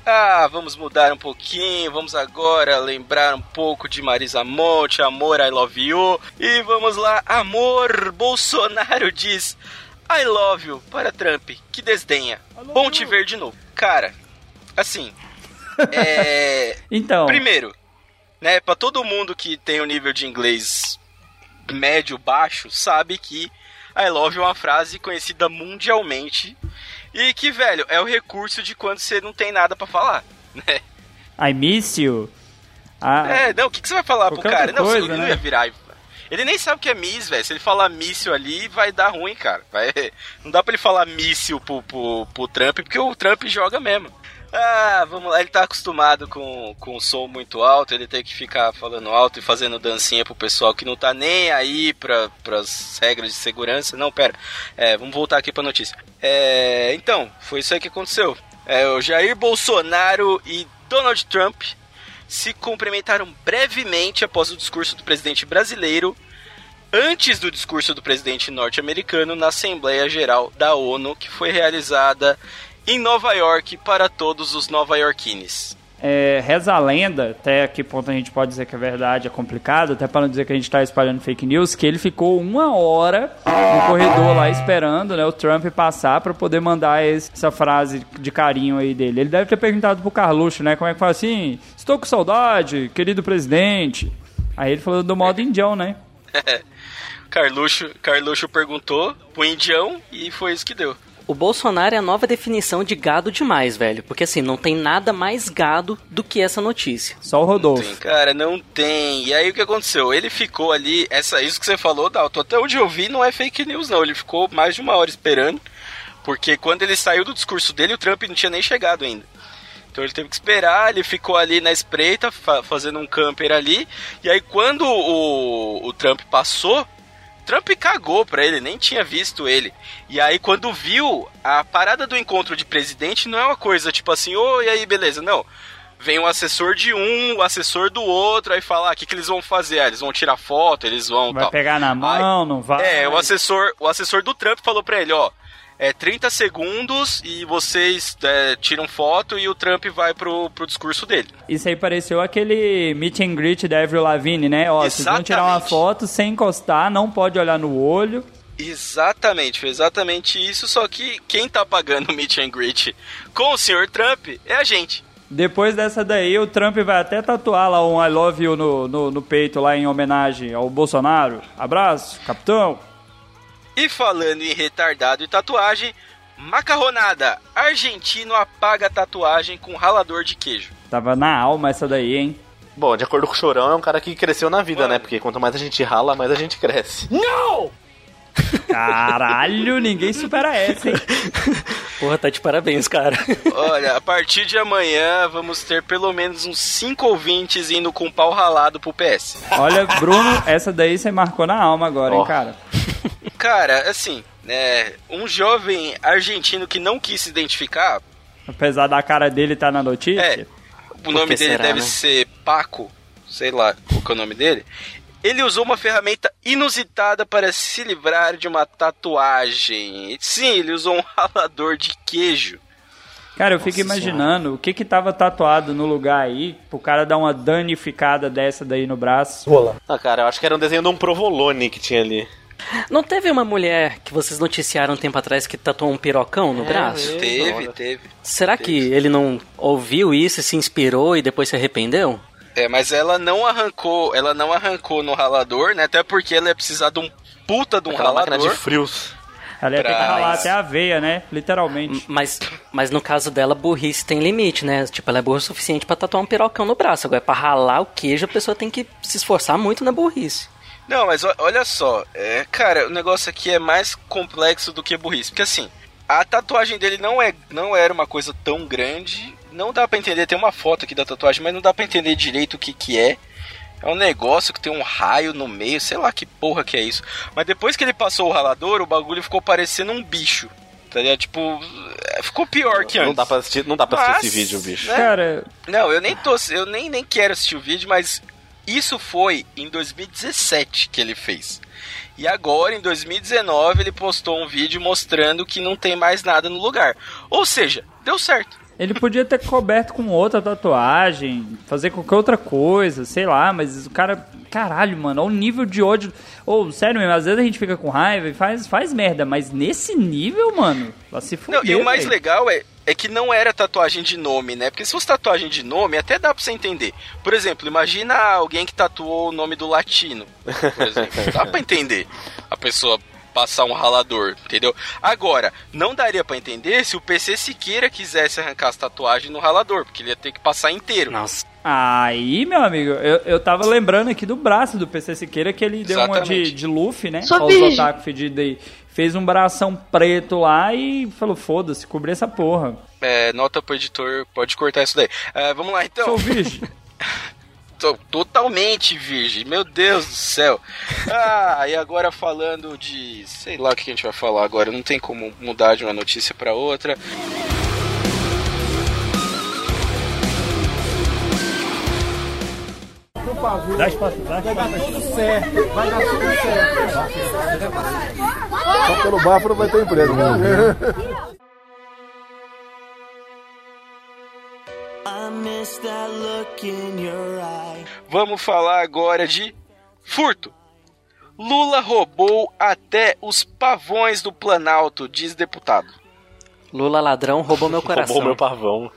Ah, vamos mudar um pouquinho, vamos agora lembrar um pouco de Marisa Monte, Amor, I Love You. E vamos lá, Amor, Bolsonaro diz I love you para Trump, que desdenha. Bom te ver de novo. Cara, assim, é... *laughs* Então, Primeiro, né, para todo mundo que tem o nível de inglês médio baixo, sabe que I love you é uma frase conhecida mundialmente e que, velho, é o recurso de quando você não tem nada pra falar, *laughs* né? I miss you. Ah, É, não, o que, que você vai falar pro cara? outra Não, coisa, ele não né? ia virar. Ele nem sabe o que é miss, velho. Se ele falar míssil ali, vai dar ruim, cara. Vai... *laughs* Não dá pra ele falar míssil pro, pro, pro Trump, porque o Trump joga mesmo. Ah, vamos lá, ele tá acostumado com, com som muito alto, ele tem que ficar falando alto e fazendo dancinha pro pessoal que não tá nem aí pra, pras regras de segurança. Não, pera, é, vamos voltar aqui pra notícia. É, então, foi isso aí que aconteceu. É, o Jair Bolsonaro e Donald Trump se cumprimentaram brevemente após o discurso do presidente brasileiro, antes do discurso do presidente norte-americano na Assembleia Geral da ONU, que foi realizada em Nova York para todos os nova-iorquines. É, reza a lenda, até que ponto a gente pode dizer que é verdade, é complicado, até para não dizer que a gente tá espalhando fake news, que ele ficou uma hora no corredor lá esperando né, o Trump passar para poder mandar esse- essa frase de carinho aí dele. Ele deve ter perguntado pro Carluxo, né? Como é que fala assim? Estou com saudade, querido presidente. Aí ele falou do modo indião, né? *laughs* Carluxo, Carluxo perguntou pro indião e foi isso que deu. O Bolsonaro é a nova definição de gado demais, velho. Porque assim, não tem nada mais gado do que essa notícia. Só o Rodolfo. Tem, cara, não tem. E aí o que aconteceu? Ele ficou ali, essa, isso que você falou, Dalton, até onde eu vi não é fake news, não. Ele ficou mais de uma hora esperando. Porque quando ele saiu do discurso dele, o Trump não tinha nem chegado ainda. Então ele teve que esperar, ele ficou ali na espreita, fa fazendo um camper ali. E aí quando o, o Trump passou, Trump cagou pra ele, nem tinha visto ele. E aí, quando viu, a parada do encontro de presidente não é uma coisa tipo assim, ô, e aí, beleza? Não. Vem um assessor de um, o assessor do outro, aí fala, ah, o que, que eles vão fazer? Ah, eles vão tirar foto, eles vão. Vai tal. pegar na mão, Aí- não vai? É, o assessor, o assessor do Trump falou pra ele, ó. É 30 segundos e vocês é, tiram foto e o Trump vai pro, pro discurso dele. Isso aí pareceu aquele meet and greet da Avril Lavigne, né? Ó, vocês vão tirar uma foto sem encostar, não pode olhar no olho. Exatamente, foi exatamente isso, só que quem tá pagando o meet and greet com o senhor Trump é a gente. Depois dessa daí, o Trump vai até tatuar lá um I love you no, no, no peito, lá em homenagem ao Bolsonaro. Abraço, capitão. E falando em retardado e tatuagem, macarronada. Argentino apaga a tatuagem com ralador de queijo. Tava na alma essa daí, hein? Bom, de acordo com o Chorão, é um cara que cresceu na vida, Mano. né? Porque quanto mais a gente rala, mais a gente cresce. Caralho, ninguém supera essa, hein? *laughs* Porra, tá de parabéns, cara. Olha, a partir de amanhã vamos ter pelo menos uns 5 ouvintes indo com pau ralado pro PS. Olha, Bruno, essa daí você marcou na alma agora, hein, Ó. cara? Cara, assim, né, um jovem argentino que não quis se identificar, Apesar da cara dele estar na notícia. É. o nome dele será, deve né? ser Paco, sei lá qual que é o nome dele. Ele usou uma ferramenta inusitada para se livrar de uma tatuagem. Sim, ele usou um ralador de queijo. Cara, eu fico imaginando o que que tava tatuado no lugar aí pro cara dar uma danificada dessa daí no braço. Ah, cara, eu acho que era um desenho de um provolone que tinha ali. Não teve uma mulher que vocês noticiaram um tempo atrás que tatuou um pirocão no braço? Ei, Teve, teve. Será que ele não ouviu isso e se inspirou e depois se arrependeu? É, mas ela não arrancou, ela não arrancou no ralador, né? Até porque ela ia precisar de um puta de um Aquela máquina ralador. de frios. Ela ia ter que Pra- ralar até a veia, né? Literalmente. Mas, mas no caso dela, burrice tem limite, né? Tipo, ela é burra o suficiente pra tatuar um pirocão no braço. Agora, pra ralar o queijo, a pessoa tem que se esforçar muito na burrice. Não, mas olha só, é, cara, o negócio aqui é mais complexo do que burrice, porque assim, a tatuagem dele não é, não era uma coisa tão grande, não dá pra entender, tem uma foto aqui da tatuagem, mas não dá pra entender direito o que que é. É um negócio que tem um raio no meio, sei lá que porra que é isso. Mas depois que ele passou o ralador, o bagulho ficou parecendo um bicho. Tá ligado? Tipo, é, ficou pior que antes. Não dá pra assistir, não dá pra assistir Mas, esse vídeo, bicho. né? Cara, Não, eu nem tô, eu nem, nem quero assistir o vídeo, mas isso foi em 2017 que ele fez. E agora, em 2019, ele postou um vídeo mostrando que não tem mais nada no lugar. Ou seja, deu certo. Ele podia ter coberto com outra tatuagem, fazer qualquer outra coisa, sei lá, mas o cara. Caralho, mano, olha o nível de ódio. Ou, sério mesmo, às vezes a gente fica com raiva e faz, faz merda, mas nesse nível, mano, vai se fuder. Não, e o mais velho. legal é, é que não era tatuagem de nome, né? Porque se fosse tatuagem de nome, até dá pra você entender. Por exemplo, imagina alguém que tatuou o nome do latino, por exemplo. dá pra entender a pessoa passar um ralador, entendeu? Agora, não daria pra entender se o PC Siqueira quisesse arrancar as tatuagens no ralador, porque ele ia ter que passar inteiro. Nossa. Aí, meu amigo, eu, eu tava lembrando aqui do braço do PC Siqueira que ele deu uma de, Exatamente. de Luffy, né? Olha os otaku fedidos aí. Fez um bração preto lá e falou, foda-se, cobri essa porra. É, nota pro editor, pode cortar isso daí. É, vamos lá então. Sou virgem. *laughs* Tô totalmente virgem, meu Deus do céu. Ah, e agora falando de. Sei lá o que a gente vai falar agora, não tem como mudar de uma notícia pra outra. Vai dar tudo certo. Vai dar tudo certo. Só pelo bafo não vai ter emprego. né? *laughs* Vamos falar agora de furto. Lula roubou até os pavões do Planalto, diz deputado. Lula ladrão roubou meu *laughs* coração. Roubou meu pavão.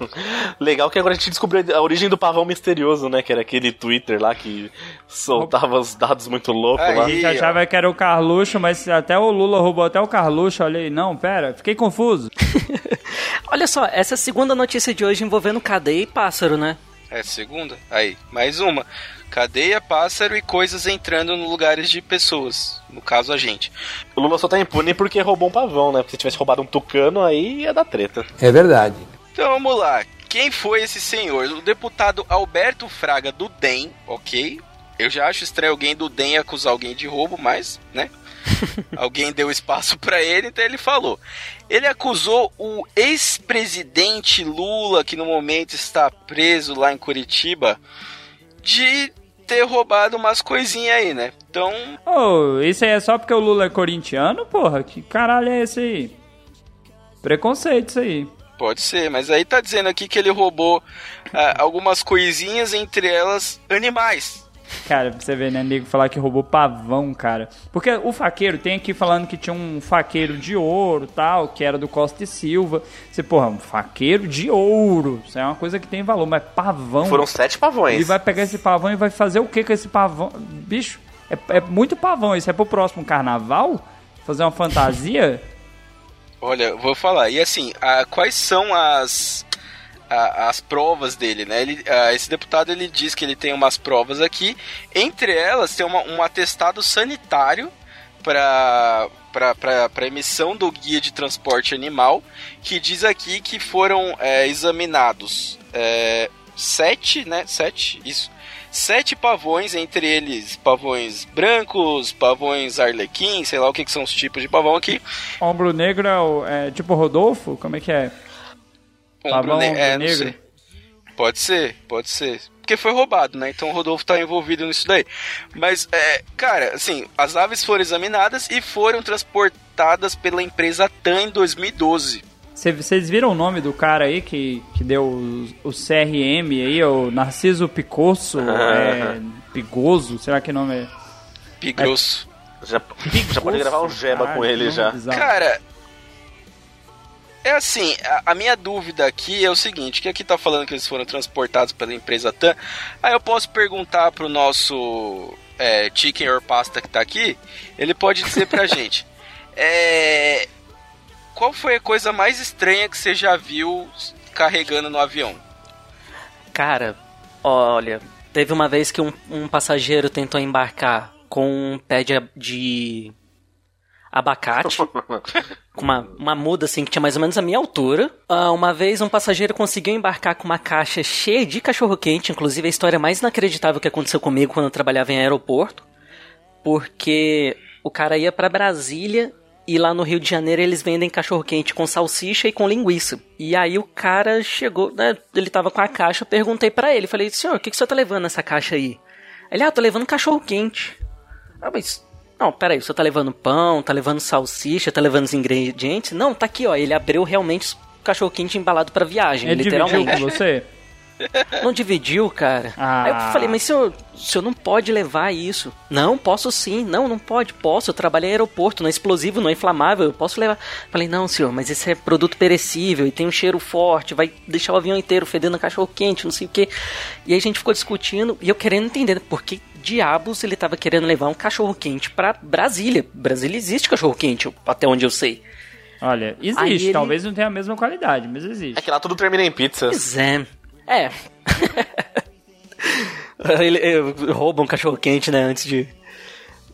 Legal que agora a gente descobriu a origem do pavão misterioso, né? Que era aquele Twitter lá que soltava os dados muito loucos Aí. lá. A gente achava que era o Carluxo, mas até o Lula roubou até o Carluxo. Olha aí, não, pera, fiquei confuso. *laughs* Olha só, essa é a segunda notícia de hoje envolvendo cadeia e pássaro, né? É segunda? Aí, mais uma. Cadeia, pássaro e coisas entrando no lugares de pessoas. No caso, a gente. O Lula só tá impune porque roubou um pavão, né? Porque se tivesse roubado um tucano, aí ia dar treta. É verdade. Então vamos lá. Quem foi esse senhor? O deputado Alberto Fraga do DEM, ok? Eu já acho estranho alguém do DEM acusar alguém de roubo, mas, né? *laughs* alguém deu espaço pra ele, então ele falou. Ele acusou o ex-presidente Lula, que no momento está preso lá em Curitiba, de ter roubado umas coisinhas aí, né? Então, Ô, isso aí é só porque o Lula é corintiano, porra? Que caralho é esse aí? Preconceito isso aí. Pode ser, mas aí tá dizendo aqui que ele roubou ah, algumas coisinhas, entre elas animais. Cara, pra você ver, né, nego falar que roubou pavão, cara. Porque o faqueiro tem aqui falando que tinha um faqueiro de ouro tal, que era do Costa e Silva. Você, porra, um faqueiro de ouro. Isso é uma coisa que tem valor, mas pavão. Foram sete pavões. Ele vai pegar esse pavão e vai fazer o que com esse pavão? Bicho, é, é muito pavão. Isso é pro próximo carnaval? Fazer uma fantasia? *laughs* Olha, eu vou falar. E assim, ah, quais são as a- as provas dele, né? Ele, ah, esse deputado ele diz que ele tem umas provas aqui. Entre elas tem uma- um atestado sanitário para para emissão do guia de transporte animal, que diz aqui que foram é, examinados é, sete, né? Sete, isso. Sete pavões, entre eles pavões brancos, pavões arlequim, sei lá o que, que são os tipos de pavão aqui. Ombro negro é, é tipo Rodolfo? Como é que é? Pavão, ne- é, negro? Pode ser, pode ser. Porque foi roubado, né? Então o Rodolfo tá envolvido nisso daí. Mas, é, cara, assim, as aves foram examinadas e foram transportadas pela empresa TAM em 2012. Cê- Vocês viram o nome do cara aí que, que deu o, o CRM aí, o Narciso Picosso, *laughs* é, Pigoso, será que nome é? Pigrosso. Já, já pode gravar um jeba Caralho, com ele já. bizarro. Cara, é assim, a, a minha dúvida aqui é o seguinte, que aqui tá falando que eles foram transportados pela empresa TAM, aí eu posso perguntar pro nosso é, Chicken or Pasta que tá aqui, ele pode dizer pra *laughs* gente, é, qual foi a coisa mais estranha que você já viu carregando no avião? Cara, olha, teve uma vez que um, um passageiro tentou embarcar com um pé de, de abacate, *laughs* com uma, uma muda assim que tinha mais ou menos a minha altura. Ah, uma vez um passageiro conseguiu embarcar com uma caixa cheia de cachorro-quente, inclusive a história mais inacreditável que aconteceu comigo quando eu trabalhava em aeroporto, porque o cara ia pra Brasília e lá no Rio de Janeiro eles vendem cachorro-quente com salsicha e com linguiça. E aí o cara chegou, né, ele tava com a caixa, eu perguntei pra ele, falei, senhor, o que, que o senhor tá levando nessa caixa aí? Ele, ah, tô levando cachorro-quente. Ah, mas, não, peraí, o senhor tá levando pão, tá levando salsicha, tá levando os ingredientes? Não, tá aqui, ó, ele abriu realmente o cachorro-quente embalado pra viagem, Ele dividiu literalmente. com você? *laughs* Não dividiu, cara. Ah. Aí eu falei, mas senhor, o senhor não pode levar isso. Não, posso sim. Não, não pode, posso. Eu trabalhei em aeroporto, não é explosivo, não é inflamável, eu posso levar. Falei, não, senhor, mas esse é produto perecível e tem um cheiro forte, vai deixar o avião inteiro fedendo cachorro quente, não sei o quê. E aí a gente ficou discutindo e eu querendo entender por que diabos ele tava querendo levar um cachorro quente pra Brasília. Brasília existe cachorro quente, até onde eu sei. Olha, existe, ele- talvez não tenha a mesma qualidade, mas existe. É que lá tudo termina em pizza. Pois é. É. *laughs* ele, ele rouba um cachorro quente, né, antes de.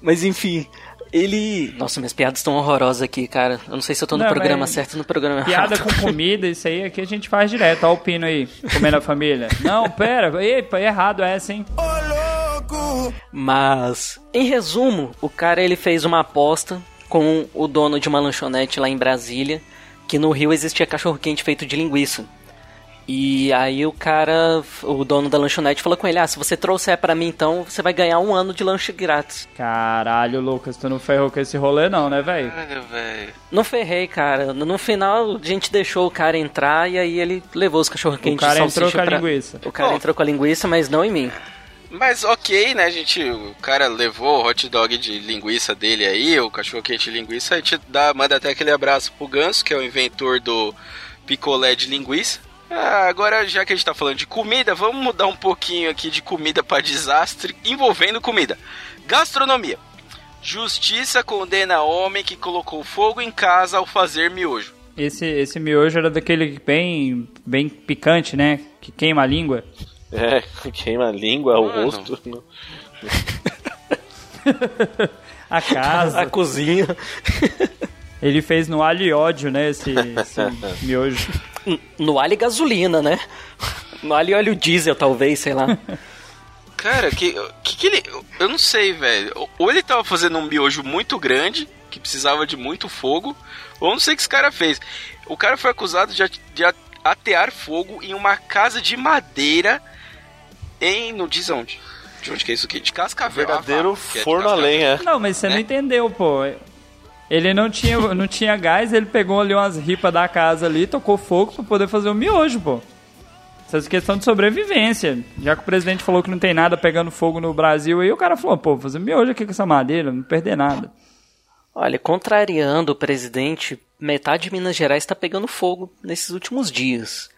Mas enfim. Ele. Nossa, minhas piadas estão horrorosas aqui, cara. Eu não sei se eu tô no Não, programa certo ou no programa Piada errado. com comida, isso aí aqui a gente faz direto. Olha o pino aí, comendo a família. Não, pera, epa, é errado essa, hein? Mas, em resumo, o cara ele fez uma aposta com o dono de uma lanchonete lá em Brasília, que no Rio existia cachorro quente feito de linguiça. E aí o cara, o dono da lanchonete falou com ele: "Ah, se você trouxer pra mim então, você vai ganhar um ano de lanche grátis". Caralho, Lucas, tu não ferrou com esse rolê não, né, velho? Não ferrei, cara. No final, a gente deixou o cara entrar e aí ele levou os cachorro quentes O cara entrou com a linguiça. O cara Bom. entrou com a linguiça, mas não em mim. Mas ok, né, gente? O cara levou o hot dog de linguiça dele aí, o cachorro quente de linguiça, a gente dá, manda até aquele abraço pro Ganso, que é o inventor do picolé de linguiça. Ah, agora, já que a gente tá falando de comida, vamos mudar um pouquinho aqui de comida para desastre envolvendo comida. Gastronomia. Justiça condena homem que colocou fogo em casa ao fazer miojo. Esse, esse miojo era daquele bem, bem picante, né? Que queima a língua. É, *laughs* queima a língua, o Mano. rosto. *laughs* A casa. *laughs* A cozinha. Ele fez no alho e ódio, né? Esse, esse miojo. No alho e gasolina, né? No alho e óleo diesel, talvez, sei lá. Cara, que, que que ele. Eu não sei, velho. Ou ele tava fazendo um miojo muito grande, que precisava de muito fogo, ou não sei o que esse cara fez. O cara foi acusado de, de atear fogo em uma casa de madeira em. Não diz onde. De onde que é isso aqui? De Cascavel. Verdadeiro Ah, que é de forno a Cascavel. lenha. Não, mas você não É. entendeu, pô. Ele não tinha, não tinha gás, ele pegou ali umas ripas da casa ali, tocou fogo pra poder fazer o miojo, pô. Essas questão de sobrevivência. Já que o presidente falou que não tem nada pegando fogo no Brasil, aí o cara falou, pô, vou fazer miojo aqui com essa madeira, não perder nada. Olha, contrariando o presidente, metade de Minas Gerais está pegando fogo nesses últimos dias.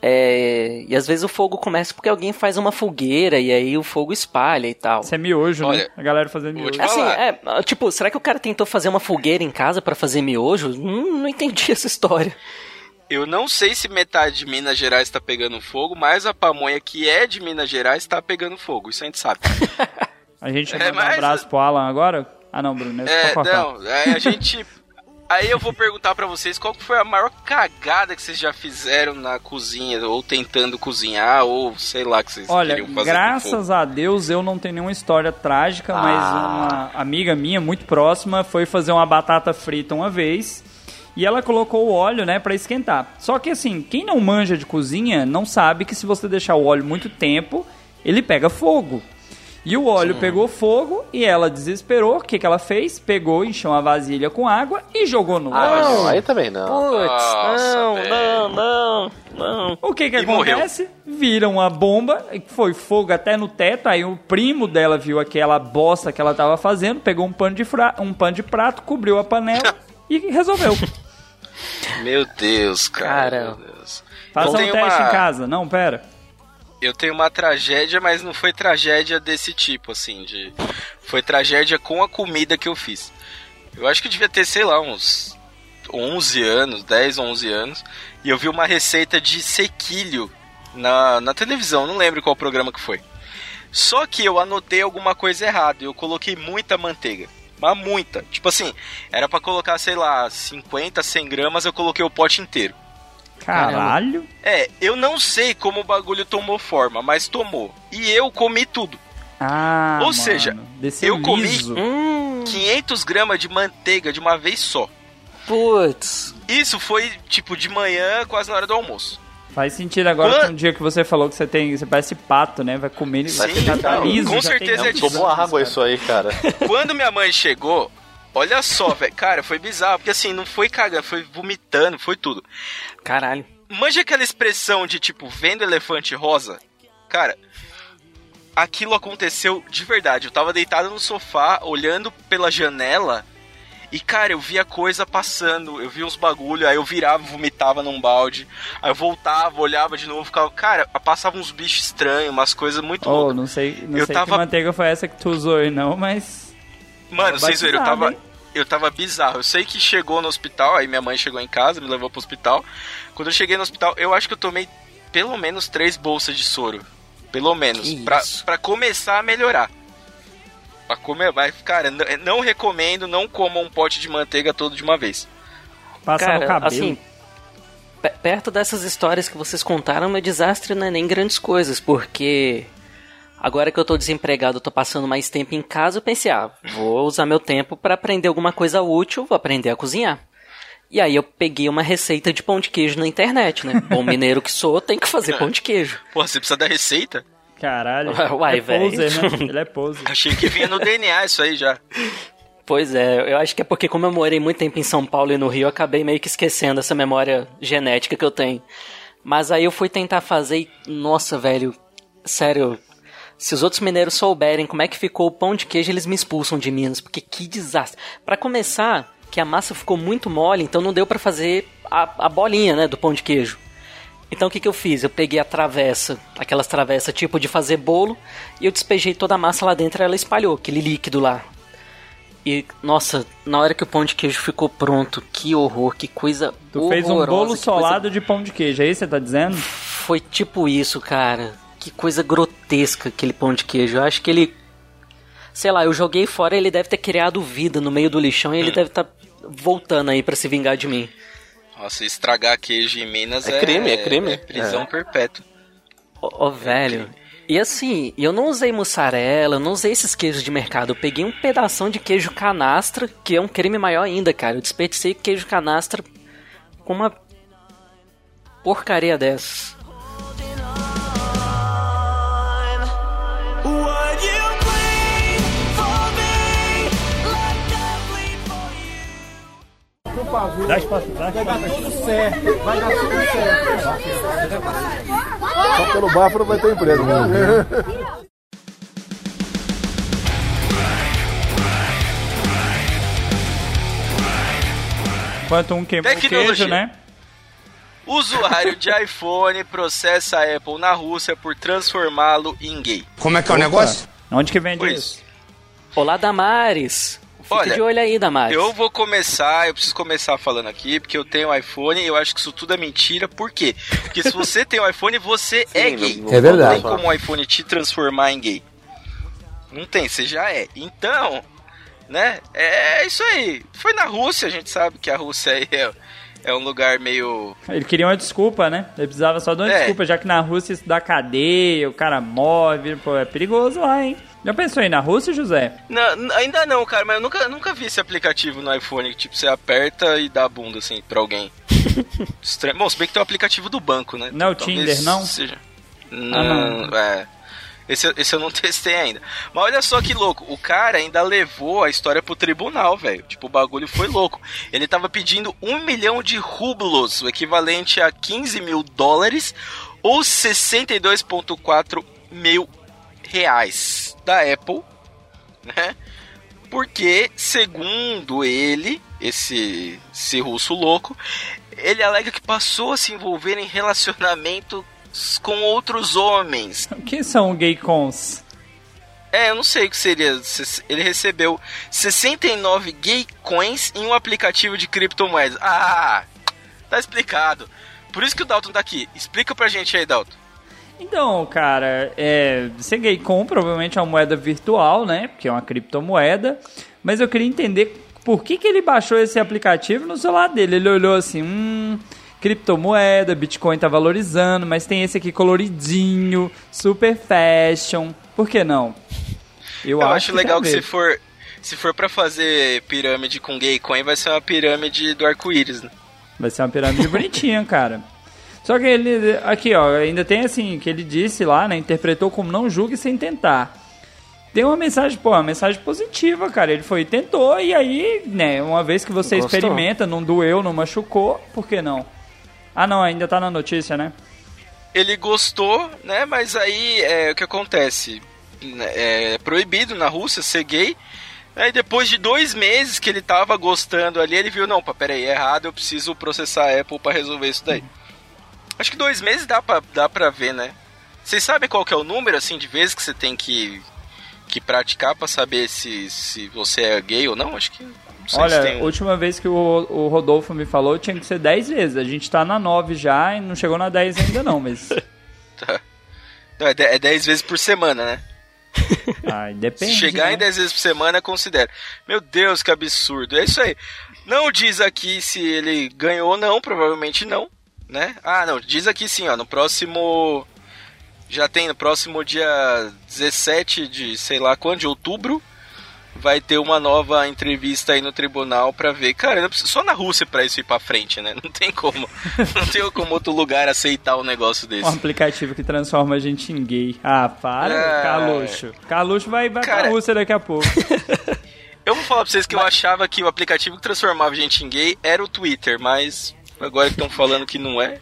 É, e às vezes o fogo começa porque alguém faz uma fogueira e aí o fogo espalha e tal. Isso é miojo, né? Olha, A galera fazendo miojo. Assim, é, tipo, será que o cara tentou fazer uma fogueira em casa pra fazer miojo? Hum, não entendi *laughs* essa história. Eu não sei se metade de Minas Gerais tá pegando fogo, mas a pamonha que é de Minas Gerais tá pegando fogo. Isso a gente sabe. A gente É, vai dar um mas- abraço pro Alan agora? Ah, não, Bruno, é só É, não, é, a gente. Aí eu vou perguntar pra vocês qual foi a maior cagada que vocês já fizeram na cozinha, ou tentando cozinhar, ou sei lá que vocês Olha, queriam fazer. graças a Deus eu não tenho nenhuma história trágica, mas Ah. uma amiga minha muito próxima foi fazer uma batata frita uma vez e ela colocou o óleo, né, para esquentar. Só que assim, quem não manja de cozinha não sabe que se você deixar o óleo muito tempo, ele pega fogo. E o óleo pegou fogo e ela desesperou. O que, que ela fez? Pegou, encheu uma vasilha com água e jogou no Ah, óleo. não, aí também não. Putz, Nossa, não, não, não, não. O que que E acontece? Vira uma bomba, foi fogo até no teto, aí o primo dela viu aquela bosta que ela tava fazendo, pegou um pano de, fra... um pano de prato, cobriu a panela *laughs* e resolveu. Meu Deus, cara. Cara. Meu Deus. Faça Eu um teste uma- em casa. Não, pera. Eu tenho uma tragédia, mas não foi tragédia desse tipo, assim, de. Foi tragédia com a comida que eu fiz. Eu acho que eu devia ter, sei lá, uns 11 anos, 10, 11 anos, e eu vi uma receita de sequilho na, na televisão, não lembro qual programa que foi. Só que eu anotei alguma coisa errada, eu coloquei muita manteiga. Mas muita. Tipo assim, era pra colocar, sei lá, 50, 100 gramas, eu coloquei o pote inteiro. Caralho. É, eu não sei como o bagulho tomou forma, mas tomou. E eu comi tudo. Ah, Ou mano, seja, eu comi- liso. Hum, 500 gramas de manteiga de uma vez só. putz. Isso foi, tipo, de manhã, quase na hora do almoço. Faz sentido agora Quando- com o dia que você falou que você tem. Você parece pato, né? Vai comer e tá não, liso. com já tem- certeza Não, é de- Tomou água isso aí, cara. Quando minha mãe chegou, olha só, velho. Cara, foi bizarro, porque assim, não foi cagando, foi vomitando, foi tudo. Caralho. Manja aquela expressão de, tipo, vendo elefante rosa? Cara, aquilo aconteceu de verdade. Eu tava deitado no sofá, olhando pela janela. E, cara, eu via coisa passando, eu via uns bagulho, aí eu virava, vomitava num balde, aí eu voltava, olhava de novo, ficava. Cara, passava uns bichos estranhos, umas coisas muito Oh, loucas. não sei, não Eu sei tava- que manteiga foi essa que tu usou aí, não, mas. Mano, vocês viram, eu tava. hein? Eu tava bizarro. Eu sei que chegou no hospital, aí minha mãe chegou em casa, me levou pro hospital. Quando eu cheguei no hospital, eu acho que eu tomei pelo menos três bolsas de soro. Pelo menos. Pra, pra começar a melhorar. Pra comer. Mas, cara, n- não recomendo, não comam um pote de manteiga todo de uma vez. Passa no Cara, cabelo. assim, pe- perto dessas histórias que vocês contaram, meu desastre não é nem grandes coisas, porque agora que eu tô desempregado, tô passando mais tempo em casa, eu pensei, ah, vou usar meu tempo pra aprender alguma coisa útil, vou aprender a cozinhar. E aí eu peguei uma receita de pão de queijo na internet, né? Bom mineiro que sou, tem que fazer pão de queijo. *laughs* Pô, você precisa da receita? Caralho. *laughs* Uai, é velho. poser, né? *laughs* Ele é poser. Achei que vinha no DNA isso aí já. Pois é, eu acho que é porque como eu morei muito tempo em São Paulo e no Rio, eu acabei meio que esquecendo essa memória genética que eu tenho. Mas aí eu fui tentar fazer e, nossa, velho, sério, Se os outros mineiros souberem como é que ficou o pão de queijo, eles me expulsam de Minas, porque que desastre. Pra começar, que a massa ficou muito mole, então não deu pra fazer a, a bolinha, né, do pão de queijo. Então o que, que eu fiz? Eu peguei a travessa, aquelas travessas tipo de fazer bolo, e eu despejei toda a massa lá dentro e ela espalhou aquele líquido lá. E, nossa, na hora que o pão de queijo ficou pronto, que horror, que coisa Tu fez um horrorosa, bolo solado de pão de queijo, é isso que você tá dizendo? coisa- Foi tipo isso, cara. Que coisa grotesca aquele pão de queijo. Eu acho que ele... Sei lá, eu joguei fora ele deve ter criado vida no meio do lixão e ele deve estar voltando aí pra se vingar de mim. Nossa, estragar queijo em Minas É é, crime, é crime. prisão É. perpétua. Ó, ó, velho. E assim, eu não usei mussarela, eu não usei esses queijos de mercado. Eu peguei um pedação de queijo canastra, que é um crime maior ainda, cara. Eu desperdicei queijo canastra com uma porcaria dessas. Dá espaço, dá espaço. Vai dar tudo certo. Vai dar tudo certo. Só pelo bafo não vai ter emprego. né? Enquanto um queimou queijo, né? Usuário de iPhone processa a Apple na Rússia por transformá-lo em gay. Como é que é o negócio? Onde que vende Pois. isso? Olá, Damares. Fica Olha, de olho aí, Damares. Eu vou começar, eu preciso começar falando aqui, porque eu tenho iPhone e eu acho que isso tudo é mentira. Por quê? Porque se você tem um iPhone, você é gay. não- É verdade. Não tem como o iPhone te transformar em gay. Não tem, você já é. Então, né? É isso aí. Foi na Rússia, a gente sabe que a Rússia aí é, é um lugar meio. Ele queria uma desculpa, né? Ele precisava só de uma É. desculpa, já que na Rússia isso dá cadeia, o cara morre, vira- pô, é perigoso lá, hein? Já pensou ir na Rússia, José? Não, ainda não, cara, mas eu nunca, nunca vi esse aplicativo no iPhone que tipo, você aperta e dá a bunda assim pra alguém. *laughs* Estranho. Bom, se bem que tem o aplicativo do banco, né? Não é o Tinder, não? Seja... Ah, Não, é. Esse, esse eu não *laughs* testei ainda. Mas olha só que louco, o cara ainda levou a história pro tribunal, velho. Tipo, o bagulho foi louco. Ele tava pedindo um milhão de rublos, o equivalente a 15 mil dólares, ou 62,4 mil reais da Apple, né? Porque, segundo ele, esse, esse russo louco, ele alega que passou a se envolver em relacionamento com outros homens. O *laughs* que são gay cons? É, eu não sei o que seria. Se- Ele recebeu 69 gay coins em um aplicativo de criptomoedas. Ah, tá explicado. Por isso que o Dalton tá aqui. Explica pra gente aí, Dalton. Então, cara, é, com provavelmente é uma moeda virtual, né? Porque é uma criptomoeda. Mas eu queria entender por que, que ele baixou esse aplicativo no celular dele. Ele olhou assim, hum, criptomoeda, Bitcoin tá valorizando, mas tem esse aqui coloridinho, super fashion. Por que não? Eu, Eu, acho, acho que legal que se for, se for para fazer pirâmide com gay coin, vai ser uma pirâmide do arco-íris, né? Vai ser uma pirâmide bonitinha, *laughs* cara. Só que ele, aqui ó, ainda tem assim, que ele disse lá, né, interpretou como não julgue sem tentar. Tem uma mensagem, pô, uma mensagem positiva, cara. Ele foi e tentou, e aí, né, uma vez que você Gostou. experimenta, não doeu, não machucou, por que não? Ah não, ainda tá na notícia, né? Ele gostou, né? Mas aí é o que acontece. É proibido na Rússia ser gay. Aí depois de dois meses que ele tava gostando ali, ele viu, não, pá, peraí, é errado, eu preciso processar a Apple pra resolver isso daí. Acho que dois meses dá pra, dá pra ver, né? Vocês sabem qual que é o número, assim, de vezes que você tem que, que praticar pra saber se, se você é gay ou não? Acho que... Não sei se Olha, tem a última vez que o, o Rodolfo me falou, tinha que ser 10 vezes. A gente tá na 9 já e não chegou na 10 ainda não, mas... *laughs* Tá. Não, é é 10 vezes por semana, né? Ai, *laughs* depende, Se chegar né? em 10 vezes por semana, considera. Meu Deus, que absurdo. É isso aí. Não diz aqui se ele ganhou ou não, provavelmente não, né? Ah, não, diz aqui sim, ó, no próximo já tem no próximo dia 17 de, sei lá quando, de outubro, vai ter uma nova entrevista aí no tribunal pra ver. Cara, só na Rússia pra isso ir pra frente, né? *laughs* Não tem como. Não tem como outro lugar aceitar um negócio Um desse. aplicativo que transforma a gente em gay. Ah, para, É. Carluxo. Carluxo vai, vai Cara- pra Rússia daqui a pouco. *laughs* *laughs* Eu vou falar pra vocês que eu achava que o aplicativo que transformava a gente em gay era o Twitter, mas agora que estão falando que não é.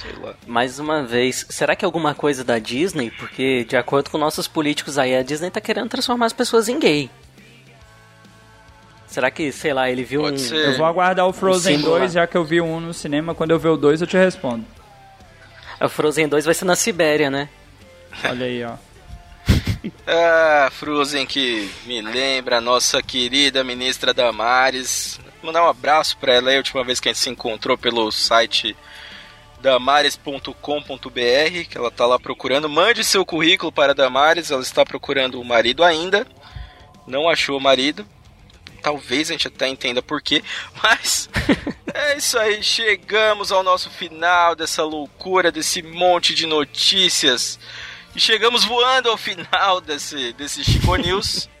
Sei lá. Mais uma vez, será que é alguma coisa da Disney? Porque, de acordo com nossos políticos aí, a Disney tá querendo transformar as pessoas em gay. Será que, sei lá, ele viu Pode um. ser. Eu vou aguardar o Frozen símbolo 2, lá. já que eu vi um no cinema. Quando eu ver o 2, eu te respondo. O Frozen 2 vai ser na Sibéria, né? Olha aí, ó. *laughs* Ah, Frozen que me lembra a nossa querida ministra Damares. Mandar um abraço pra ela aí, a última vez que a gente se encontrou pelo site damares.com.br, que ela tá lá procurando. Mande seu currículo para a Damares, ela está procurando o marido ainda. Não achou o marido. Talvez a gente até entenda por quê, *laughs* mas *laughs* é isso aí, chegamos ao nosso final dessa loucura, desse monte de notícias. E chegamos voando ao final desse, desse Chico News. *laughs*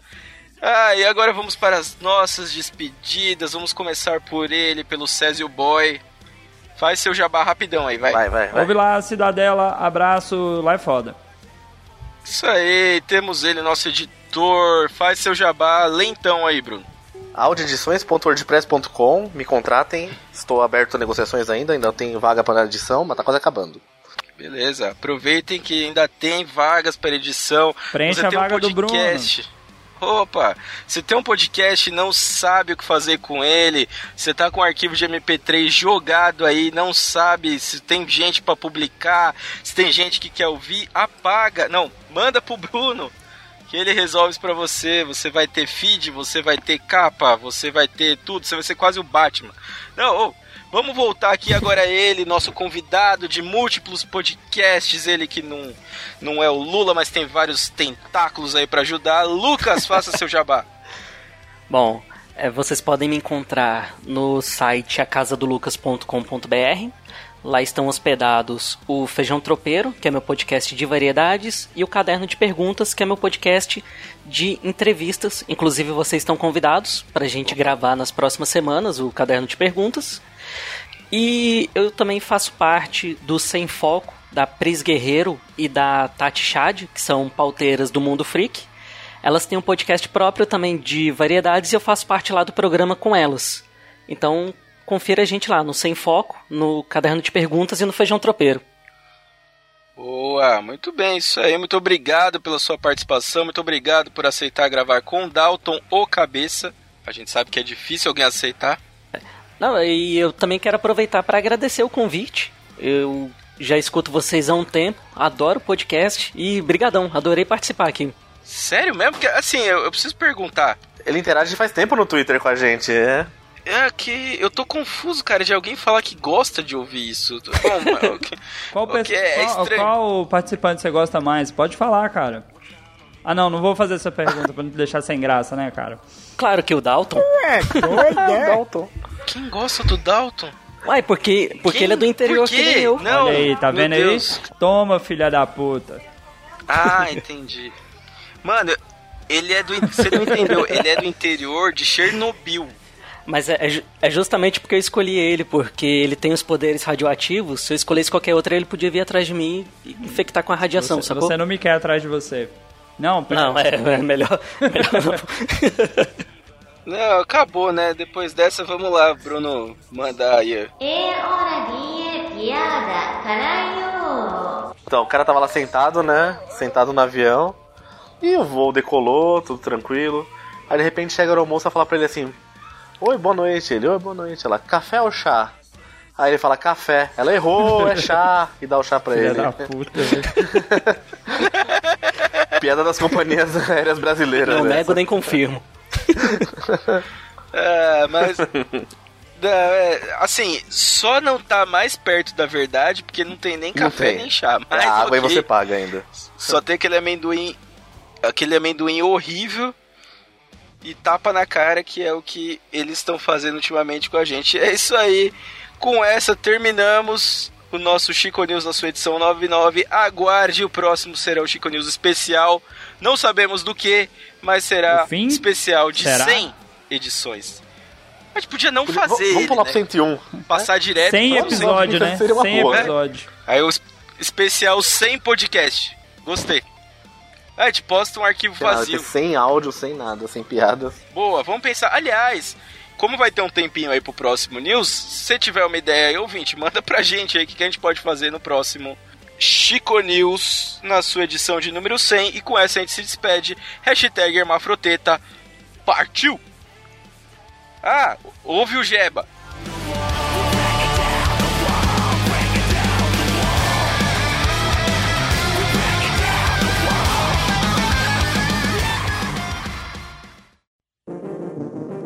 Ah, e agora vamos para as nossas despedidas. Vamos começar por ele, pelo Césio Boy. Faz seu jabá rapidão aí, vai. Vai, vai, vai. Ouve lá, Cidadela. Abraço. Lá é foda. Isso aí, temos ele, nosso editor. Faz seu jabá lentão aí, Bruno. audioedições.wordpress.com, me contratem. Estou aberto a negociações ainda, ainda tenho vaga para edição, mas tá quase acabando. Beleza, aproveitem que ainda tem vagas para edição. Preencha Você a tem um vaga do Bruno. Opa, você tem um podcast e não sabe o que fazer com ele, você tá com um arquivo de MP3 jogado aí, não sabe se tem gente para publicar, se tem gente que quer ouvir, apaga. Não, manda pro Bruno, que ele resolve isso pra você. Você vai ter feed, você vai ter capa, você vai ter tudo, você vai ser quase o Batman. Não, ô, Vamos voltar aqui agora a ele, nosso convidado de múltiplos podcasts, ele que não, não é o Lula, mas tem vários tentáculos aí pra ajudar. Lucas, *laughs* faça seu jabá. Bom, é, vocês podem me encontrar no site acasadolucas.com.br. Lá estão hospedados o Feijão Tropeiro, que é meu podcast de variedades, e o Caderno de Perguntas, que é meu podcast de entrevistas. Inclusive, vocês estão convidados para a gente gravar nas próximas semanas o Caderno de Perguntas. E eu também faço parte do Sem Foco, da Pris Guerreiro e da Tati Chad, que são pauteiras do Mundo Freak. Elas têm um podcast próprio também de variedades e eu faço parte lá do programa com elas. Então, confira a gente lá no Sem Foco, no Caderno de Perguntas e no Feijão Tropeiro. Boa, muito bem, isso aí. Muito obrigado pela sua participação, muito obrigado por aceitar gravar com Dalton ou Cabeça. A gente sabe que é difícil alguém aceitar. Não, e eu também quero aproveitar para agradecer o convite. Eu já escuto vocês há um tempo, adoro o podcast e brigadão, adorei participar aqui. Sério mesmo? Porque, assim, eu, eu preciso perguntar. Ele interage faz tempo no Twitter com a gente, é? É que eu tô confuso, cara, de alguém falar que gosta de ouvir isso. Bom. *laughs* Qual, pessoa- é qual, qual participante você gosta mais? Pode falar, cara. Ah, não, não vou fazer essa pergunta pra não te deixar sem graça, né, cara? Claro que o Dalton. *laughs* Dalton. Quem gosta do Dalton? Uai, porque, porque Quem? ele é do interior que nem eu. Não, Olha aí, tá meu vendo aí? Toma, filha da puta. Ah, *laughs* entendi. Mano, ele é do. Você não entendeu? Ele é do interior de Chernobyl. Mas é, é é justamente porque eu escolhi ele, porque ele tem os poderes radioativos. Se eu escolhesse qualquer outro, ele podia vir atrás de mim e infectar com a radiação, Você, sacou? você não me quer atrás de você. Não, pera- Não, é, é melhor. *laughs* melhor *laughs* não. Acabou, né? Depois dessa, vamos lá, Bruno, mandar aí. É hora de piada, caralho! Então, o cara tava lá sentado, né? Sentado no avião. E o voo decolou, tudo tranquilo. Aí de repente chega a aeromoça e fala pra ele assim: Oi, boa noite. Ele, oi, boa noite. Ela, café ou chá? Aí ele fala, café. Ela errou, é chá. E dá o chá pra Filha ele. da puta. *laughs* Piada das companhias *laughs* aéreas brasileiras, Não né? nego nem confirmo. *laughs* É, mas. Não, é, assim, só não tá mais perto da verdade porque não tem nem Não café tem. nem chá. Mas É água e ok, você paga ainda. Só tem aquele amendoim. Aquele amendoim horrível e tapa na cara que é o que eles estão fazendo ultimamente com a gente. É isso aí. Com essa terminamos o nosso Chico News na sua edição 99. Aguarde, o próximo será o Chico News especial. Não sabemos do que, mas será especial de Será? 100 edições. A gente podia não V- fazer Vamos pular né? pro 101. Passar direto. 100 Vamos sim. episódio, né? Seria uma 100 boa, né? episódio. Aí o es- especial sem podcast. Gostei. Ah, a gente posta um arquivo nada, vazio. Sem áudio, sem nada, sem piadas. Boa, vamos pensar. Aliás, como vai ter um tempinho aí pro próximo news, se tiver uma ideia aí, ouvinte, manda pra gente aí o que, que a gente pode fazer no próximo Chico News, na sua edição de número 100. E com essa a gente se despede. Hashtag Hermafroteta. Partiu! Ah, ouve o Jeba.